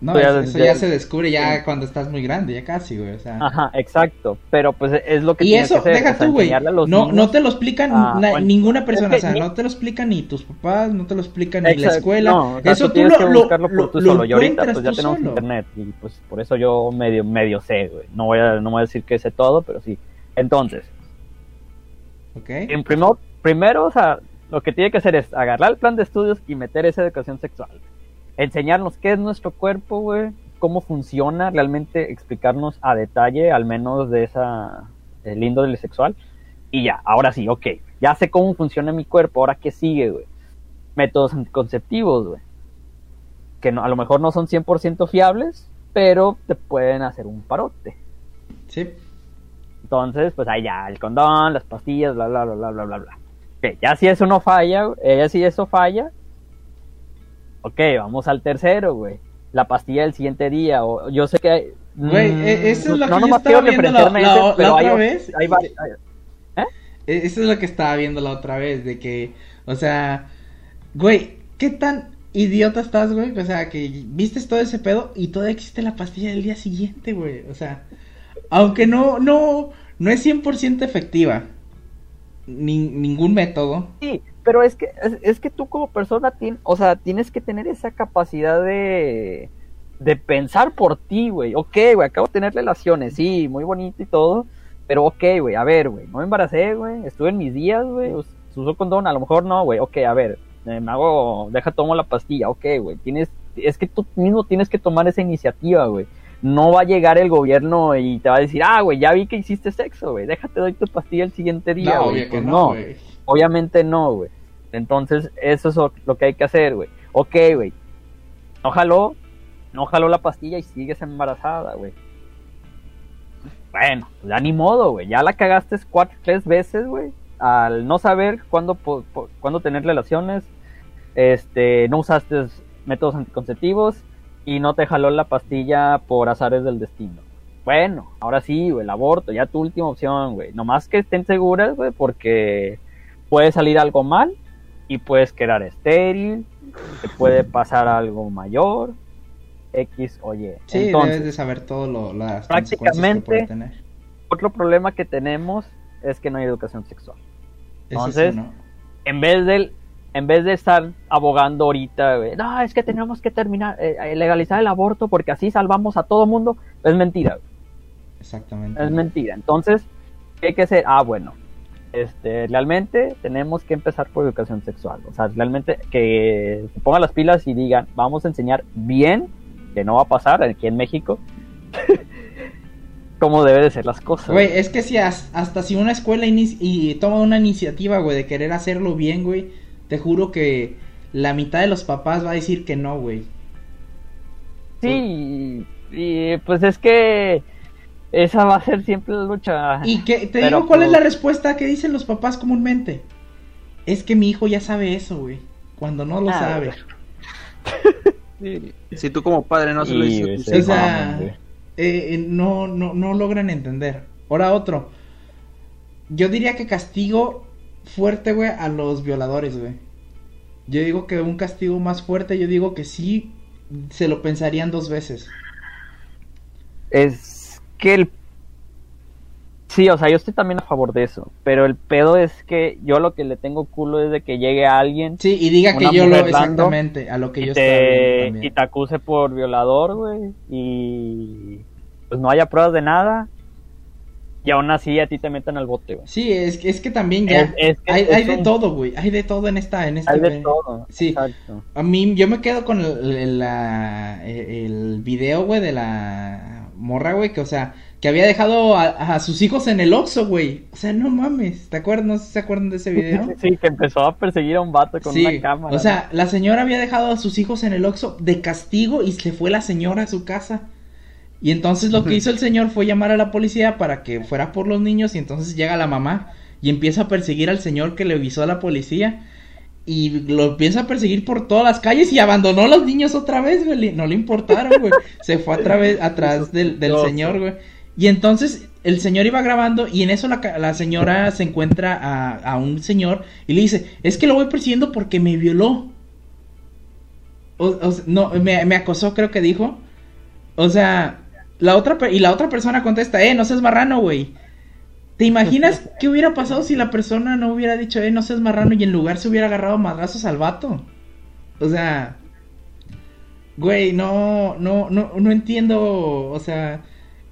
No, Pues ya eso, ya se descubre ya cuando estás muy grande, ya casi, güey. O sea. Ajá, exacto. Pero pues es lo que Y tienes eso, que hacer. deja o sea, tú, güey. No, no te lo explican Ah, bueno, ninguna persona. es que o sea, ni- no te lo explican ni tus papás, no te lo explican ni la escuela. No, o sea, eso tú tú tienes lo, que lo- buscarlo por tú lo solo. Y ahorita pues ya tenemos solo. internet y pues por eso yo medio medio sé, güey. No voy a no voy a decir que sé todo, pero sí. Entonces, ¿Ok? en primero, primero, o sea, lo que tiene que hacer es agarrar el plan de estudios y meter esa educación sexual. Enseñarnos qué es nuestro cuerpo, güey, cómo funciona, realmente explicarnos a detalle, al menos de esa el índole sexual. Y ya, ahora sí, ok. Ya sé cómo funciona mi cuerpo, ahora qué sigue, güey. Métodos anticonceptivos, güey. Que no, a lo mejor no son 100% fiables, pero te pueden hacer un parote. Sí. Entonces, pues ahí ya, el condón, las pastillas, bla, bla, bla, bla, bla, bla, bla. Ya si eso no falla, eh, ya si eso falla, ok, vamos al tercero, güey. La pastilla del siguiente día, o yo sé que hay... Güey, mm, e- eso es lo que yo estaba viendo la, la- ese, la pero hay otra o- vez. hay hay- E- Eso es lo que estaba viendo la otra vez, de que, o sea, güey, ¿qué tan idiota estás, güey? O sea, que vistes todo ese pedo y todavía existe la pastilla del día siguiente, güey. O sea, aunque no, no, no es 100% efectiva, ni- ningún método. Sí, pero es que es, es que tú como persona tienes, o sea, tienes que tener esa capacidad de de pensar por ti, güey. Ok, güey, acabo de tener relaciones, sí, muy bonito y todo, pero ok, güey, a ver, güey, no me embaracé, güey, estuve en mis días, güey, us- usó condón, a lo mejor no, güey, ok, a ver, eh, me hago, deja tomo la pastilla, ok, güey, tienes, es que tú mismo tienes que tomar esa iniciativa, güey. No va a llegar el gobierno y te va a decir, ah, güey, ya vi que hiciste sexo, güey, déjate doy tu pastilla el siguiente día, güey. Pues no. Obviamente no, güey. Entonces, eso es lo- que hay que hacer, güey. Ok, güey. No jaló, no jaló la pastilla y sigues embarazada, güey. Bueno, pues ya ni modo, güey. Ya la cagaste cuatro, tres veces, güey. Al no saber cuándo, cuándo tener relaciones. Este, no usaste métodos anticonceptivos y no te jaló la pastilla por azares del destino. Bueno, ahora sí, güey, el aborto, ya tu última opción, güey. Nomás que estén seguras, güey, porque puede salir algo mal y puedes quedar estéril, te puede pasar algo mayor, X o Y. Sí, Entonces, debes de saber todo lo, las prácticamente- consecuencias que puede tener. otro problema que tenemos es que no hay educación sexual. Entonces. En vez de, en vez de estar abogando ahorita, no, es que tenemos que terminar, eh, legalizar el aborto porque así salvamos a todo mundo, es mentira. Exactamente. Es mentira. Entonces, ¿qué hay que hacer? Ah, bueno, este, realmente tenemos que empezar por educación sexual. O sea, realmente que se pongan las pilas y digan, vamos a enseñar bien, que no va a pasar aquí en México, (laughs) cómo debe de ser las cosas. Güey, es que si as- hasta si una escuela y toma una iniciativa, güey, de querer hacerlo bien, güey, te juro que la mitad de los papás va a decir que no, güey. Sí, y, pues es que esa va a ser siempre la lucha. Y que te Pero, digo cuál es pues- la respuesta que dicen los papás comúnmente. Es que mi hijo ya sabe eso, güey. Cuando no lo Ah, sabe. Sí. (laughs) Si tú como padre no se lo dices güey. eh, eh, no, no, no logran entender. Ahora otro. Yo diría que castigo fuerte, güey, a los violadores, güey. Yo digo que un castigo más fuerte, yo digo que sí se lo pensarían dos veces. Es que el... Sí, o sea, yo estoy también a favor de eso, pero el pedo es que yo lo que le tengo culo es de que llegue alguien Sí, y diga que yo lo exactamente a lo que yo te, y te acuse por violador, güey, y pues no haya pruebas de nada, y aún así a ti te metan al bote, güey. Sí, es, que- es que también ya Es- es que hay, de todo, güey. Hay de todo en esta, en este. Hay de todo. Sí. Exacto. A mí, yo me quedo con el, el- la- el video, güey, de la morra, güey, que, o sea, que había dejado a, a sus hijos en el Oxxo, güey. O sea, no mames, ¿te acuerdas? No sé si se acuerdan de ese video. (laughs) Sí, que empezó a perseguir a un vato con Sí, una cámara. o sea, la señora había dejado a sus hijos en el Oxxo de castigo y se fue la señora a su casa. Y entonces lo que hizo el señor fue llamar a la policía para que fuera por los niños y entonces llega la mamá y empieza a perseguir al señor que le avisó a la policía y lo empieza a perseguir por todas las calles y abandonó a los niños otra vez, güey. No le importaron, güey. Se fue a través, (laughs) atrás del, señor, güey. Y entonces el señor iba grabando y en eso la, señora (laughs) se encuentra a, a un señor y le dice, es que lo voy persiguiendo porque me violó. O, o no, me, me acosó, creo que dijo. O sea, la otra, y la otra persona contesta, eh, no seas marrano, güey. ¿Te imaginas (laughs) qué hubiera pasado si la persona no hubiera dicho, eh, no seas marrano y en lugar se hubiera agarrado madrazos al vato? O sea, güey, no, no, no, no entiendo, o sea,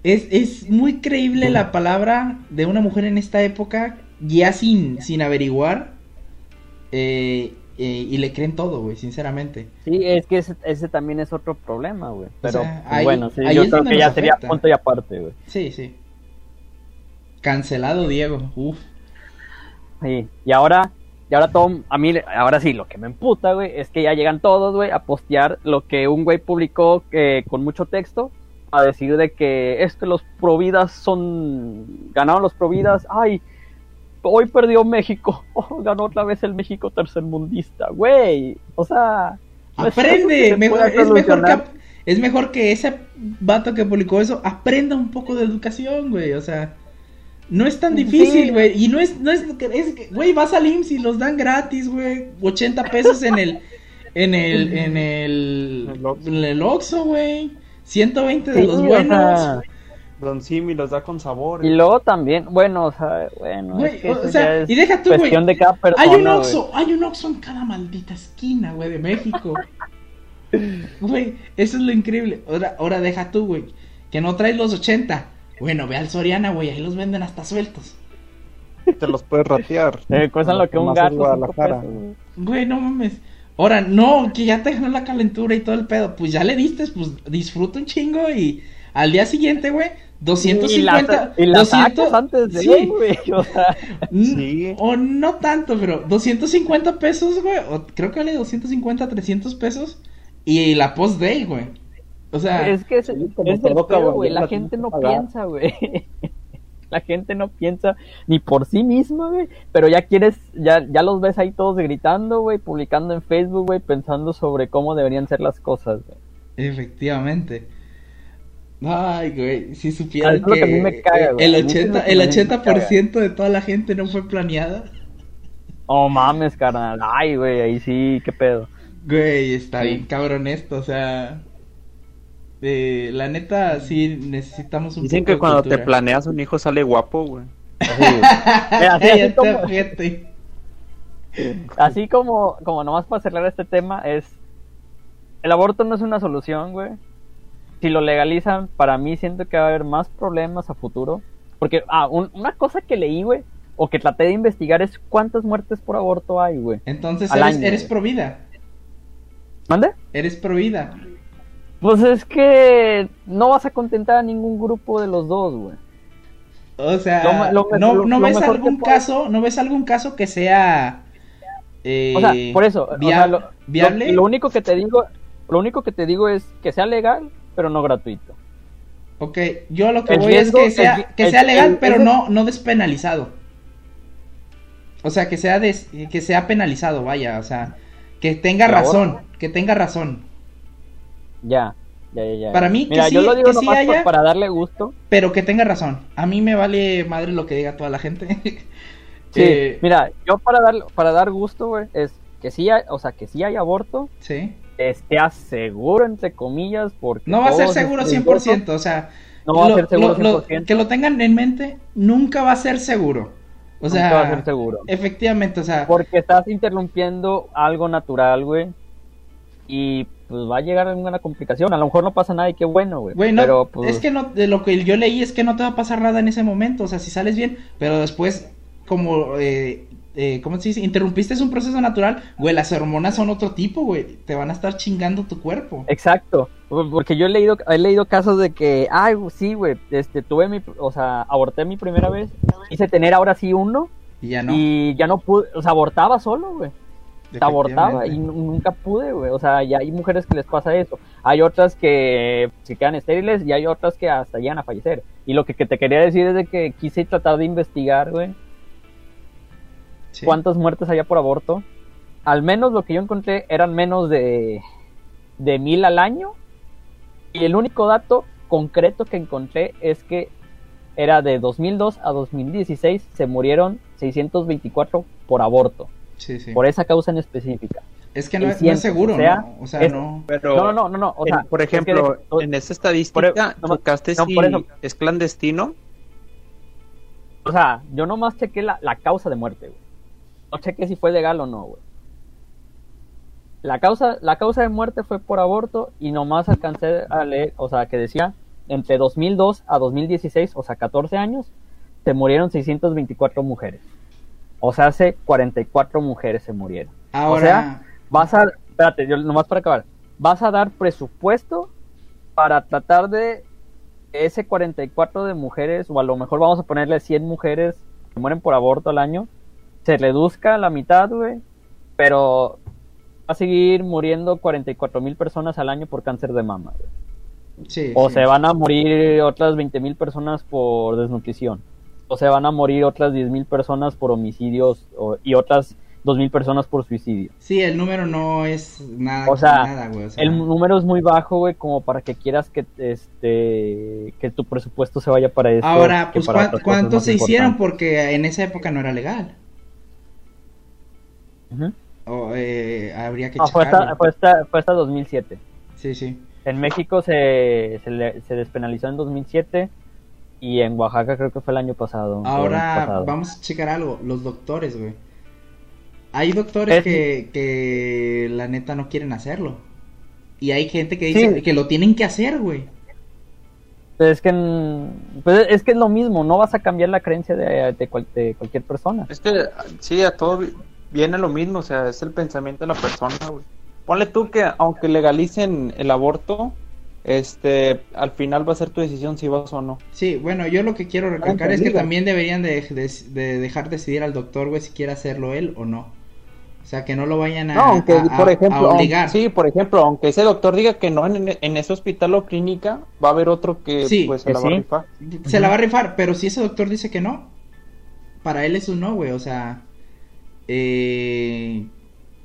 es, es muy creíble la palabra de una mujer en esta época, ya sin, sin averiguar, eh, eh, y le creen todo, güey, sinceramente. Sí, es que ese, ese también es otro problema, güey. Pero sea, ahí- bueno, sí, yo creo que ya sería punto y aparte, güey. Sí, sí. Cancelado, Diego. Uf. Sí, y ahora, y ahora todo, a mí, ahora sí, lo que me emputa, güey, es que ya llegan todos, güey, a postear lo que un güey publicó eh, con mucho texto, a decir de que es que los providas son ganaron los providas, ay, hoy perdió México, (laughs) oh, ganó otra vez el México tercermundista, güey, o sea, no es Aprende, se mejor- es, mejor que, es mejor que ese vato que publicó eso aprenda un poco de educación, güey, o sea, no es tan difícil, güey, y no es, no es, güey, vas al IMSS y los dan gratis, güey, 80 pesos en el, en el, en el, en el Oxxo, güey, 120 de Sí, los o buenos, sea, Don Simi los da con sabor. y luego también, bueno, o sea, bueno, Güey, es que o sea, y deja tú, güey, cuestión de cada persona. Hay un. Oxxo, hay un Oxxo en cada maldita esquina, güey, de México. (laughs) Güey, eso es lo increíble. Ahora, ahora deja tú, güey, que no traes los 80. Bueno, ve al Soriana, güey, ahí los venden hasta sueltos. Te los puedes ratear. (laughs) Eh, cuestan lo que un gato, güey. No mames. Ahora, no, que ya te ganó la calentura y todo el pedo. Pues ya le diste, pues disfruta un chingo y al día siguiente, güey, Y 250. la, y la 200 sacas antes de sí. güey, o sea, Mm, Sí. O no tanto, pero 250 pesos, güey. O creo que vale 250, 300 pesos. Y la post-day, güey. O sea, es que es, el todo pedo, güey, la la gente no que pagar. piensa, güey. (laughs) La gente no piensa ni por sí misma, güey, pero ya quieres, ya, ya los ves ahí todos gritando, güey, publicando en Facebook, güey, pensando sobre cómo deberían ser las cosas, güey. efectivamente. Ay, güey, si supieran que a mí me caga, güey. el A mí sí es lo 80, que el me 80% de toda la gente no fue planeada. Oh, mames, carnal. Ay, güey, ahí sí, qué pedo. Güey, está Sí. bien cabrón esto, o sea, eh, la neta sí necesitamos un Dicen poco que de cuando te planeas un hijo sale guapo, güey. Así, güey. (laughs) Mira, así, así Cállate, como, así como, como nomás para cerrar este tema, es. El aborto no es una solución, güey. Si lo legalizan, para mí siento que va a haber más problemas a futuro. Porque, ah, un- una cosa que leí, güey, o que traté de investigar es cuántas muertes por aborto hay, güey. Entonces eres, año, eres güey. pro vida, ¿Mande? eres pro vida. Pues es que no vas a contentar a ningún grupo de los dos, güey. O sea, Lo- lo me- no, lo- no lo ves algún puedes- caso, no ves algún caso que sea eh, O sea, por eso, o sea, viable. lo- único que te digo, lo único que te digo es que sea legal, pero no gratuito. Ok, yo lo que El voy riesgo- es que sea, el- que el- sea legal, pero no, no despenalizado. O sea, que sea des- que sea penalizado, vaya, o sea, que tenga ¿El razón, que tenga razón. Ya, ya, ya. ya. Para mí que Mira, sí- yo lo digo que sí nomás haya- para darle gusto. Pero que tenga razón. A mí me vale madre lo que diga toda la gente. (laughs) Sí, Eh, mira, yo para dar para dar gusto, güey, es que sí hay, o sea, que sí hay aborto, sí. esté seguro entre comillas porque No va a ser seguro estén 100%, o sea, No va a lo- ser seguro lo- lo- 100%. que lo tengan en mente, nunca va a ser seguro. O sea, Nunca va a ser seguro. efectivamente, o sea, Porque estás interrumpiendo algo natural, güey. Y pues va a llegar alguna complicación. A lo mejor no pasa nada y qué bueno, güey. Güey, no, pero pues es que no, de lo que yo leí es que no te va a pasar nada en ese momento, o sea, si sales bien, pero después, como, eh, eh, ¿cómo se dice? Interrumpiste es un proceso natural, güey, las hormonas son otro tipo, güey, te van a estar chingando tu cuerpo. Exacto, porque yo he leído, he leído casos de que, ay, sí, güey, este, tuve mi, o sea, aborté mi primera vez, quise tener ahora sí uno, Y ya no. y ya no pude, o sea, abortaba solo, güey, abortaba y nunca pude, güey, o sea, ya hay mujeres que les pasa eso, hay otras que se quedan estériles y hay otras que hasta llegan a fallecer, y lo que, que te quería decir es de que quise tratar de investigar, güey, Sí. cuántas muertes había por aborto. Al menos lo que yo encontré eran menos de, de mil al año. Y el único dato concreto que encontré es que era de 2002 a 2016 se murieron 624 por aborto, Sí, sí. por esa causa en específica. Es que no, es- no es 600, seguro, o sea, ¿no? O sea, es- no. Pero, No, no, no, no, o sea, en- por es que ejemplo, de- en esa estadística, Por- no, checaste no, si por eso- es clandestino. o sea, yo nomás chequé la, la causa de muerte, güey. No chequé si fue legal o no, güey. La causa, la causa de muerte fue por aborto y nomás alcancé a leer, o sea, que decía, entre 2002 a 2016, o sea, 14 años, se murieron 624 mujeres. O sea, hace 44 mujeres se murieron. Ahora, O sea, vas a, espérate, yo, nomás para acabar, vas a dar presupuesto para tratar de ese 44 de mujeres, o a lo mejor vamos a ponerle 100 mujeres que mueren por aborto al año, se reduzca a la mitad, güey, pero va a seguir muriendo 44 mil personas al año por cáncer de mama, güey. Sí, O sí. se van a morir otras 20.000 personas por desnutrición. O se van a morir otras 10.000 personas por homicidios o- y otras 2.000 personas por suicidio. Sí, el número no es nada. O sea, nada, güey, o sea, El número es muy bajo, güey, como para que quieras que este que tu presupuesto se vaya para eso. Ahora, pues, ¿cuán- ¿cuántos se hicieron? Porque en esa época no era legal. O, eh, habría que No, fue checarlo. hasta, fue, hasta, fue hasta 2007. Sí, sí. En México se, se, le- se despenalizó en 2007 y en Oaxaca creo que fue el año pasado. Ahora pasado. vamos a checar algo. Los doctores, güey. Hay doctores Es- que, que la neta no quieren hacerlo. Y hay gente que dice Sí. que lo tienen que hacer, güey. Pues es que pues es que es lo mismo, no vas a cambiar la creencia de, de cual- de cualquier persona. Es que sí, a todo vi- viene lo mismo, o sea, es el pensamiento de la persona, güey. Ponle tú que aunque legalicen el aborto, este, al final va a ser tu decisión si vas o no. Sí, bueno, yo lo que quiero recalcar es que también deberían de, de- de dejar decidir al doctor, güey, si quiere hacerlo él o no. O sea, que no lo vayan a, No, aunque, a- por ejemplo, a obligar. aunque- sí, por ejemplo, aunque ese doctor diga que no en, en ese hospital o clínica, va a haber otro que Sí, pues se que la va a sí. rifar. Se la va a rifar, pero si ese doctor dice que no, para él es un no, güey. O sea, eh,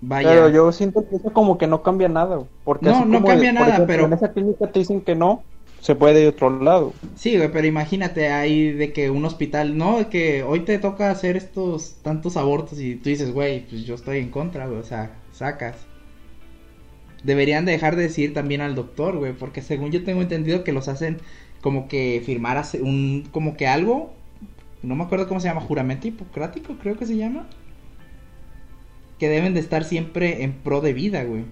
vaya. Pero yo siento que eso como que no cambia nada, porque No, así no como cambia nada, ejemplo, pero- en esa clínica te dicen que no, se puede de otro lado. Sí, güey, pero imagínate ahí de que un hospital, no, de que hoy te toca hacer estos tantos abortos y tú dices, güey, pues yo estoy en contra, güey, o sea, sacas. Deberían de dejar de decir también al doctor, güey, porque según yo tengo entendido que los hacen como que firmar un, como que algo, no me acuerdo cómo se llama, juramento hipocrático, creo que se llama. Que deben de estar siempre en pro de vida, güey.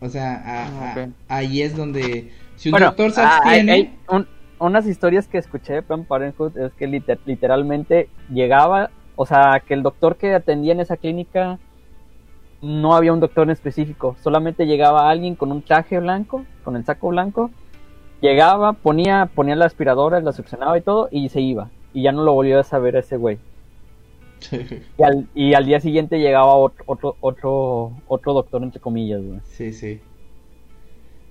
O sea, a- a- Ah, ahí es donde si un Bueno, doctor se ah, hay- abstiene, hay un- unas historias que escuché de Planned Parenthood es que liter- literalmente llegaba, o sea, que el doctor que atendía en esa clínica no había un doctor en específico, solamente llegaba alguien con un traje blanco, con el saco blanco, llegaba, ponía, ponía la aspiradora, la succionaba y todo, y se iba, y ya no lo volvió a saber ese güey. Y al, y al día siguiente llegaba otro, otro, otro, otro doctor entre comillas, güey. Sí, sí.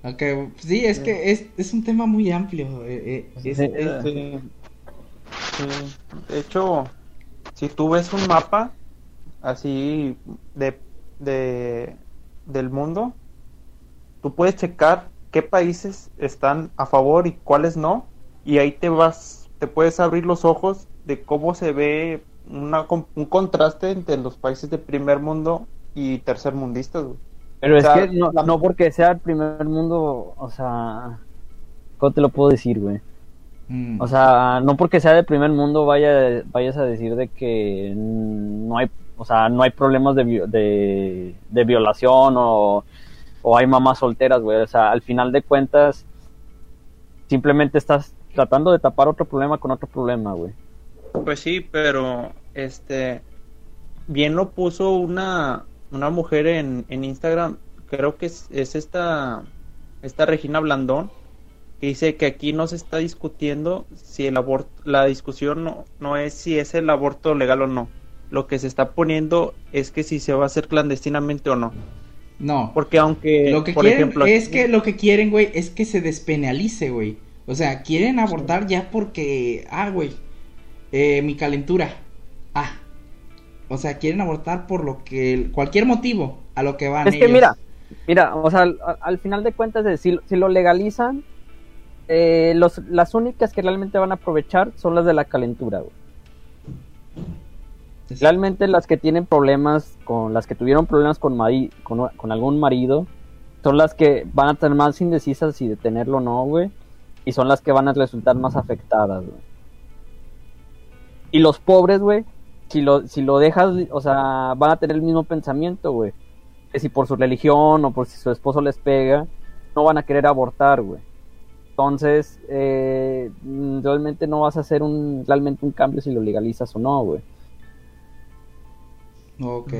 Aunque, sí, es que es, es un tema muy amplio. eh, eh, es- Sí. es- Sí. Sí. De hecho, si tú ves un mapa así de, de del mundo, tú puedes checar qué países están a favor y cuáles no, y ahí te vas, te puedes abrir los ojos de cómo se ve una, un contraste entre los países de primer mundo y tercer mundistas. güey. Pero O es que no, la- no porque sea el primer mundo, o sea, ¿cómo te lo puedo decir, güey? mm, O sea, no porque sea del primer mundo vaya, vayas a decir de que no hay, o sea, no hay problemas de, de, de violación o, o hay mamás solteras, güey. O sea, al final de cuentas, simplemente estás tratando de tapar otro problema con otro problema, güey. Pues sí, pero este bien lo puso una, una mujer en, en Instagram, creo que es, es esta esta Regina Blandón, que dice que aquí no se está discutiendo si el aborto, la discusión no, no es si es el aborto legal o no. Lo que se está poniendo es que si se va a hacer clandestinamente o no. no. Porque aunque, Lo que por quieren ejemplo, es aquí- que lo que quieren, güey, es que se despenalice, güey. O sea, quieren abortar ya porque, ah, güey, eh, mi calentura. Ah. O sea, quieren abortar por lo que, cualquier motivo a lo que van Es que mira, mira, o sea, al, al final de cuentas, es, si, si lo legalizan, eh, los, las únicas que realmente van a aprovechar son las de la calentura, güey. Realmente las que tienen problemas, con las que tuvieron problemas con, mari- con, con algún marido, son las que van a tener más indecisas si de tenerlo o no, güey. Y son las que van a resultar más afectadas, güey. Y los pobres, güey, si lo, si lo dejas, o sea, van a tener el mismo pensamiento, güey. Que si por su religión o por si su esposo les pega, no van a querer abortar, güey. Entonces, eh, realmente no vas a hacer un, realmente un cambio si lo legalizas o no, güey. Ok.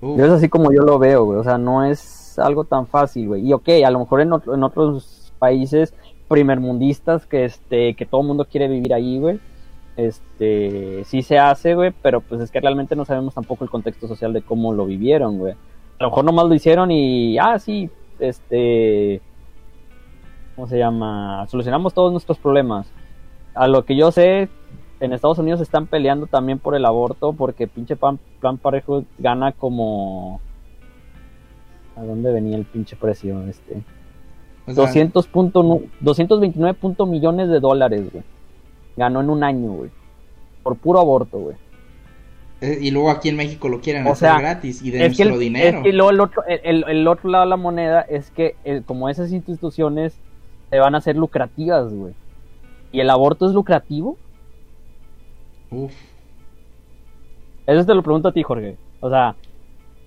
Uf, Yo es así como yo lo veo, güey. O sea, no es algo tan fácil, güey. Y ok, a lo mejor en, otro- en otros países primermundistas que este que todo el mundo quiere vivir ahí, güey. Este, sí se hace, güey, pero pues es que realmente no sabemos tampoco el contexto social de cómo lo vivieron, güey. A lo mejor nomás lo hicieron y, ah, sí, este, ¿cómo se llama? Solucionamos todos nuestros problemas. A lo que yo sé, en Estados Unidos están peleando también por el aborto porque pinche plan, plan parejo gana como... ¿A dónde venía el pinche precio? Este, 229 punto millones de dólares, güey. Ganó en un año, güey. Por puro aborto, güey. eh, y luego aquí en México lo quieren O hacer sea, gratis y de Es que, nuestro el, dinero. es que luego el otro, el, el- el otro lado de la moneda es que el- como esas instituciones se van a hacer lucrativas, güey. ¿Y el aborto es lucrativo? Uf. Eso te lo pregunto a ti, Jorge. O sea,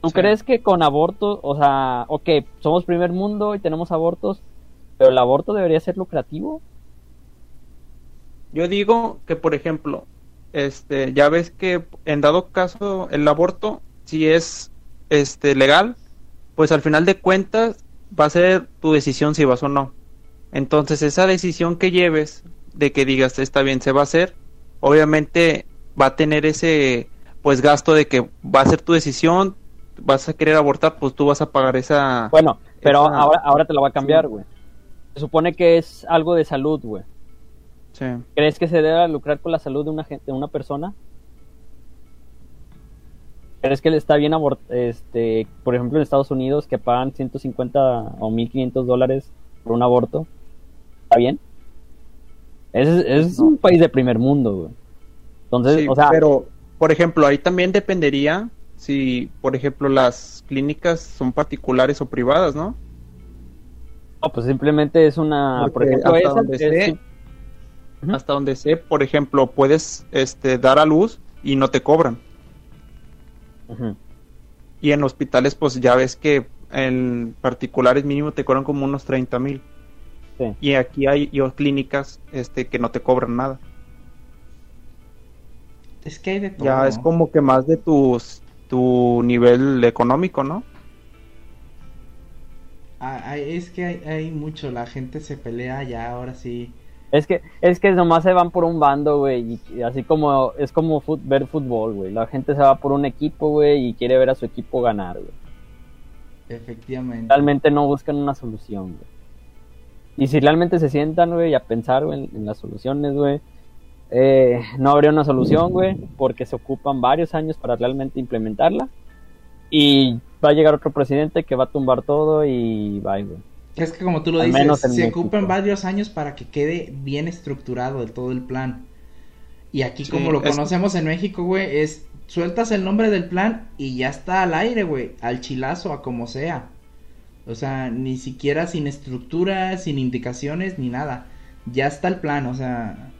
¿tú Sí. crees que con aborto, o sea, ok, somos primer mundo y tenemos abortos, pero el aborto debería ser lucrativo? Yo digo que, por ejemplo, este, ya ves que en dado caso el aborto, si es este legal, pues al final de cuentas va a ser tu decisión si vas o no. Entonces esa decisión que lleves de que digas está bien, se va a hacer, obviamente va a tener ese pues gasto de que va a ser tu decisión, vas a querer abortar, pues tú vas a pagar esa Bueno, pero Esa- ahora, ahora te la va a cambiar, güey. Se supone que es algo de salud, güey. sí. ¿Crees que se debe lucrar con la salud de una gente, de una persona? ¿Crees que le está bien este, por ejemplo en Estados Unidos que pagan 150 o 1500 dólares por un aborto? ¿Está bien? Es, es un país de primer mundo, güey. Entonces, Sí, o sea, pero, por ejemplo, ahí también dependería si, por ejemplo, las clínicas son particulares o privadas, ¿no? no, pues simplemente es una, por Porque ejemplo, hasta esa donde es- sé-. Hasta donde sé, por ejemplo, puedes este, dar a luz y no te cobran. Y en hospitales, pues ya ves que en particulares mínimo te cobran como unos 30 mil. Sí. Y aquí hay yo, clínicas este, que no te cobran nada. Es que hay de todo. Ya es como que más de tus, tu nivel económico, ¿no? Ah, es que hay, hay mucho, la gente se pelea ya, ahora sí. Es que, es que nomás se van por un bando, güey, y- y así como, es como fut- ver fútbol, güey. La gente se va por un equipo, güey, y quiere ver a su equipo ganar, güey. Efectivamente. Realmente no buscan una solución, güey. Y si realmente se sientan, güey, a pensar, güey, en, en las soluciones, güey, eh, no habría una solución, güey, porque se ocupan varios años para realmente implementarla. Y va a llegar otro presidente que va a tumbar todo y bye, güey. Es que como tú lo Al dices, se México. ocupan varios años para que quede bien estructurado de todo el plan. Y aquí Sí, como lo es- conocemos en México, güey, es sueltas el nombre del plan y ya está al aire, güey, al chilazo, a como sea. O sea, ni siquiera sin estructura, sin indicaciones, ni nada. Ya está el plan, o sea,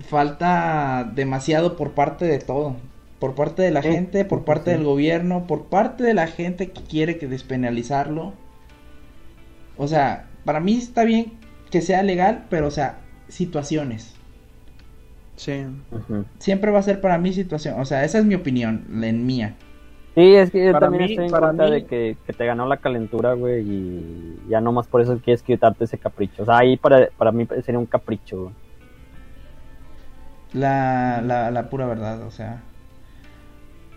falta demasiado por parte de todo. Por parte de la Sí, gente, por parte sí. del gobierno, por parte de la gente que quiere que despenalizarlo. O sea, para mí está bien que sea legal, pero o sea, situaciones. Sí. Siempre va a ser para mí situación. O sea, esa es mi opinión, la en mía. Sí, es que yo Para también mí- estoy en cuenta mí- de que, que te ganó la calentura, güey, y ya nomás por eso quieres quitarte ese capricho. O sea, ahí para, para mí sería un capricho, güey. La, la, la pura verdad, o sea.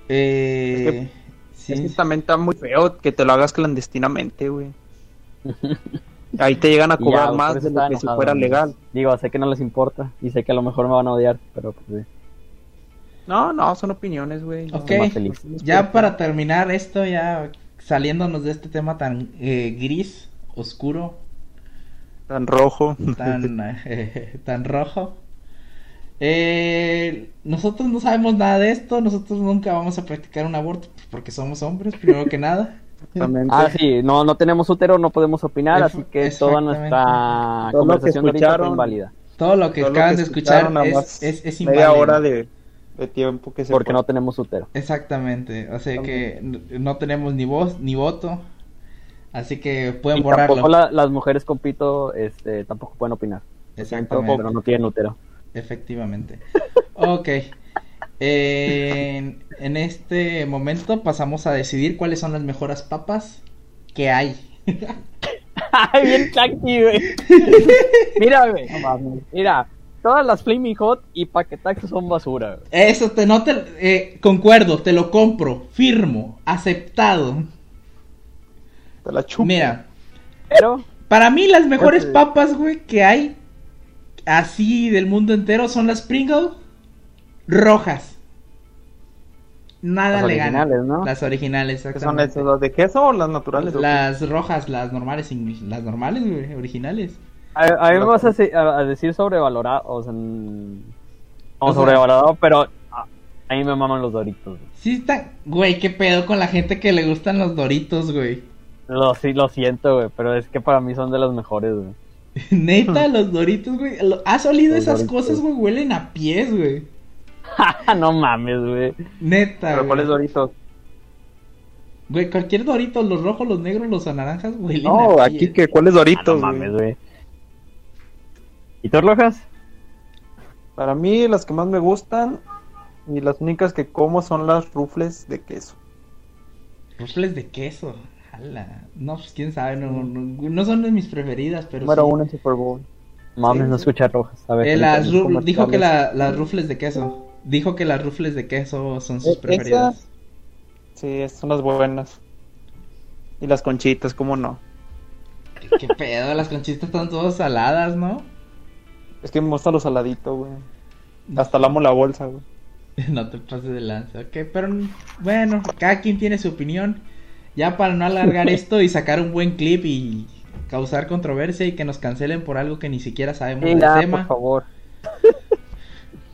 Eh, sí. Es que también está muy feo que te lo hagas clandestinamente, güey. (laughs) Ahí te llegan a ya, cobrar más de lo que si fuera güey. legal. Digo, sé que no les importa y sé que a lo mejor me van a odiar, pero pues sí. No, no, son opiniones, güey. Ok, ya para terminar esto, ya saliéndonos de este tema tan eh, gris, oscuro, Tan rojo. tan, (laughs) eh, (laughs) tan rojo. Eh, nosotros no sabemos nada de esto, nosotros nunca vamos a practicar un aborto pues, porque somos hombres, primero que nada. Exactamente. Ah, sí, no, no tenemos útero, no podemos opinar, así que toda nuestra Todo conversación de ahorita fue escucharon- inválida. Todo lo que Todo lo acaban que de escuchar es, es, es media hora de, de tiempo que se Porque no tenemos útero. Exactamente, o sea que no tenemos ni voz ni voto, así que pueden Y borrarlo. tampoco la- las mujeres con pito este, tampoco pueden opinar. Exactamente. Pero no tienen útero. Efectivamente. (laughs) Ok. En, en este momento pasamos a decidir cuáles son las mejores papas que hay. (laughs) Ay, bien tranqui, güey. (laughs) Mira, güey. Mira, todas las Flaming Hot y Paquetaxo son basura, güey. Eso te no te eh, concuerdo, te lo compro, firmo, aceptado. Te la chupo. Mira, Pero, para mí las mejores papas, güey, que hay así del mundo entero son las Pringles rojas. Nada Las le gana. originales, ¿no? Las originales, ¿Qué son exactamente. esas? ¿Las de queso o las naturales? Las rojas, las normales, las normales, güey, originales. a, a mí me vas a, deci- a- a decir sobrevalorado, o sea, n- no O sea- sobrevalorado, pero a, a mí me maman los doritos. güey. Sí está, güey, qué pedo con la gente que le gustan los doritos, güey. Lo, sí, lo siento, güey, pero es que para mí son de los mejores, güey. (laughs) Neta, los doritos, güey. ¿Has olido Los esas Doritos. cosas, güey? Huelen a pies, güey. (laughs) no mames, güey. Neta, ¿Pero güey. cuáles doritos? Güey, cualquier dorito, los rojos, los negros, los naranjas, huelen No, a aquí pies. que cuáles Ah, doritos, no güey? mames, güey. ¿Y tú, Rojas? Para mí las que más me gustan y las únicas que como son las rufles de queso. Rufles de queso. No, pues quién sabe, no, no, no son de mis preferidas, pero Número sí. uno en Super Bowl. Mames, Sí, no escucha Rojas. A ver, Eh, las dijo que la- las rufles de queso. Dijo que las rufles de queso son sus Eh, preferidas. esas- Sí, son las buenas. Y las conchitas, ¿cómo no? Qué pedo, las conchitas están todas saladas, ¿no? Es que me gusta lo saladito, güey. Hasta lamo la bolsa, güey. (laughs) No te pases de lanza, ok, pero bueno, cada quien tiene su opinión. Ya para no alargar (laughs) esto y sacar un buen clip y causar controversia y que nos cancelen por algo que ni siquiera sabemos Sí, del tema. por favor. (laughs)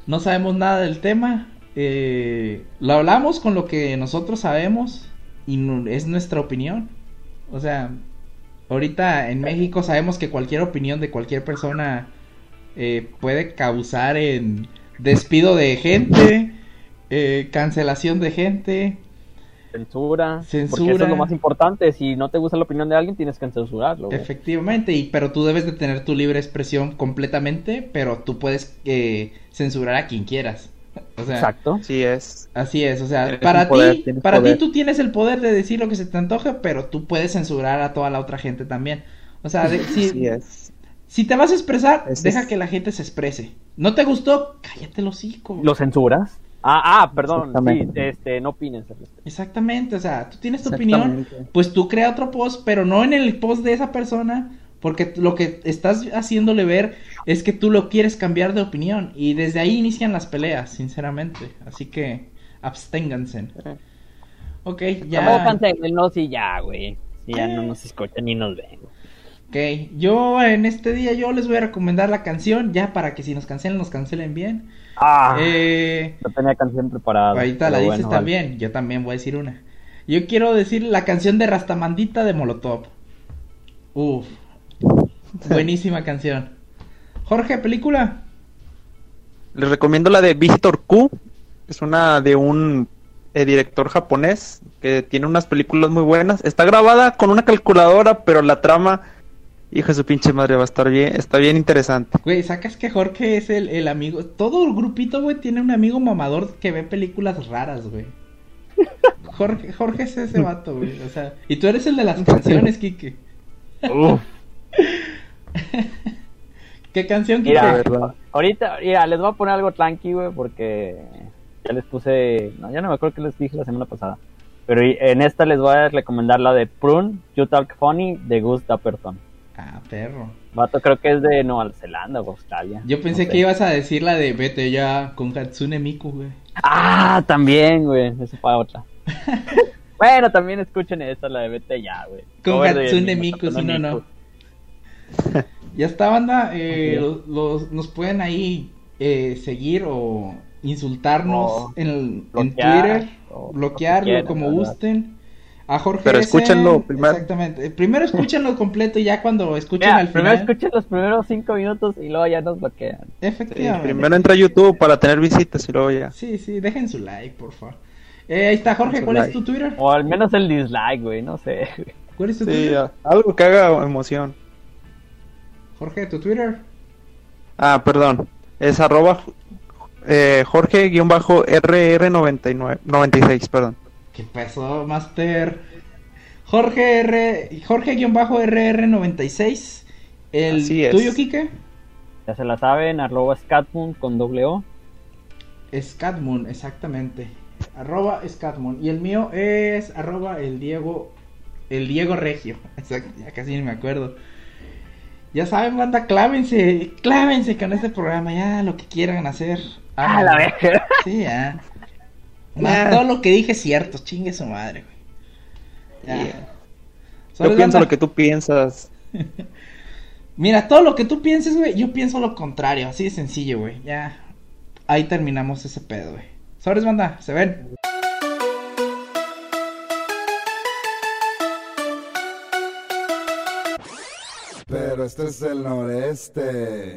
No sabemos nada del tema. eh, lo hablamos con lo que nosotros sabemos y no- es nuestra opinión. O sea, ahorita en México sabemos que cualquier opinión de cualquier persona eh, puede causar en despido de gente, eh, cancelación de gente. Censura. Porque Censura. eso es lo más importante. Si no te gusta la opinión de alguien, tienes que censurarlo. güey. Efectivamente, y, pero tú debes de tener tu libre expresión completamente, pero tú puedes eh, censurar a quien quieras. O sea, Exacto. Sí es. Así es, o sea, Tienes para ti, para poder. ti tú tienes el poder de decir lo que se te antoje, pero tú puedes censurar a toda la otra gente también. O sea, de- si, Sí es. si te vas a expresar, deja es- que la gente se exprese. ¿No te gustó? Cállate el hocico. ¿Lo censuras? Ah, ah, perdón. Sí, este, no respecto. Exactamente, o sea, tú tienes tu opinión, pues tú crea otro post, pero no en el post de esa persona, porque lo que estás haciéndole ver es que tú lo quieres cambiar de opinión y desde ahí inician las peleas, sinceramente. Así que absténganse. Ok, ya. No, cancelenlos y ya, güey. Si ya no nos escuchan ni nos ven. Ok, yo en este día yo les voy a recomendar la canción, ya para que si nos cancelen, nos cancelen bien. Ah, Eh, no tenía canción preparada. ahorita la dices bueno, vale. también, yo también voy a decir una. Yo quiero decir la canción de Rastamandita de Molotov. Uf, (laughs) buenísima canción. Jorge, película. Les recomiendo la de Visitor Q. Es una de un eh, director japonés que tiene unas películas muy buenas. Está grabada con una calculadora, pero la trama, hijo de su pinche madre, va a estar bien, está bien interesante. Güey, sacas que Jorge es el, el amigo. Todo el grupito, güey, tiene un amigo mamador que ve películas raras, güey. Jorge, Jorge es ese vato, güey. O sea, y tú eres el de las canciones, (laughs) Kike. Uf, (laughs) ¿Qué canción, Kike? Mira, verdad. ahorita, mira, les voy a poner algo tranqui, güey, porque ya les puse. No, ya no me acuerdo qué les dije la semana pasada. Pero en esta les voy a recomendar la de Prune, You Talk Funny, de Gus Dapperton. Ah, perro. Vato, creo que es de Nueva Zelanda o Australia. Yo pensé no sé. que ibas a decir la de Vete ya con Hatsune Miku, güey. Ah, también, güey. Eso fue otra. (laughs) bueno, también escuchen esta, la de Vete ya, güey. Con Hatsune mi Miku, si no, no. Ya está, banda. eh, los, los- nos pueden ahí eh, seguir o insultarnos en, en bloquear, Twitter, o quieran, como gusten. A Jorge Pero escúchenlo primero. Exactamente. Eh, Primero escúchenlo completo y ya cuando escuchen Mira, al primero final. escuchen los primeros cinco minutos y luego ya nos bloquean. Sí, Efectivamente. primero entra a YouTube para tener visitas y luego ya. Sí, sí, dejen su like, por favor. Eh, ahí está, Jorge, ¿cuál es tu Twitter? O al menos el dislike, güey, no sé. ¿Cuál es tu Sí, Twitter? algo que haga emoción. Jorge, tu Twitter. Ah, perdón. Es arroba eh, Jorge-RR99, 96, perdón. ¿Qué pasó, Master? Jorge R. Jorge-RR96. El Así es. tuyo, Kike. Ya se la saben, arroba Scatmoon con doble O. Scatmoon, exactamente. Arroba Scatmoon. Y el mío es arroba el Diego El Diego Regio. (laughs) Exacto, ya casi ni me acuerdo. Ya saben, banda, clávense, clávense con este programa, ya lo que quieran hacer. Ah, la verga. Sí, ya. (laughs) Más todo lo que dije es cierto, chingue su madre, güey. Ya. Yeah. ¿Sabes, Yo pienso lo que tú piensas. (laughs) Mira, todo lo que tú pienses, güey, yo pienso lo contrario, así de sencillo, güey. Ya. Ahí terminamos ese pedo, güey. Sobres, banda, se ven. Pero este es el noreste.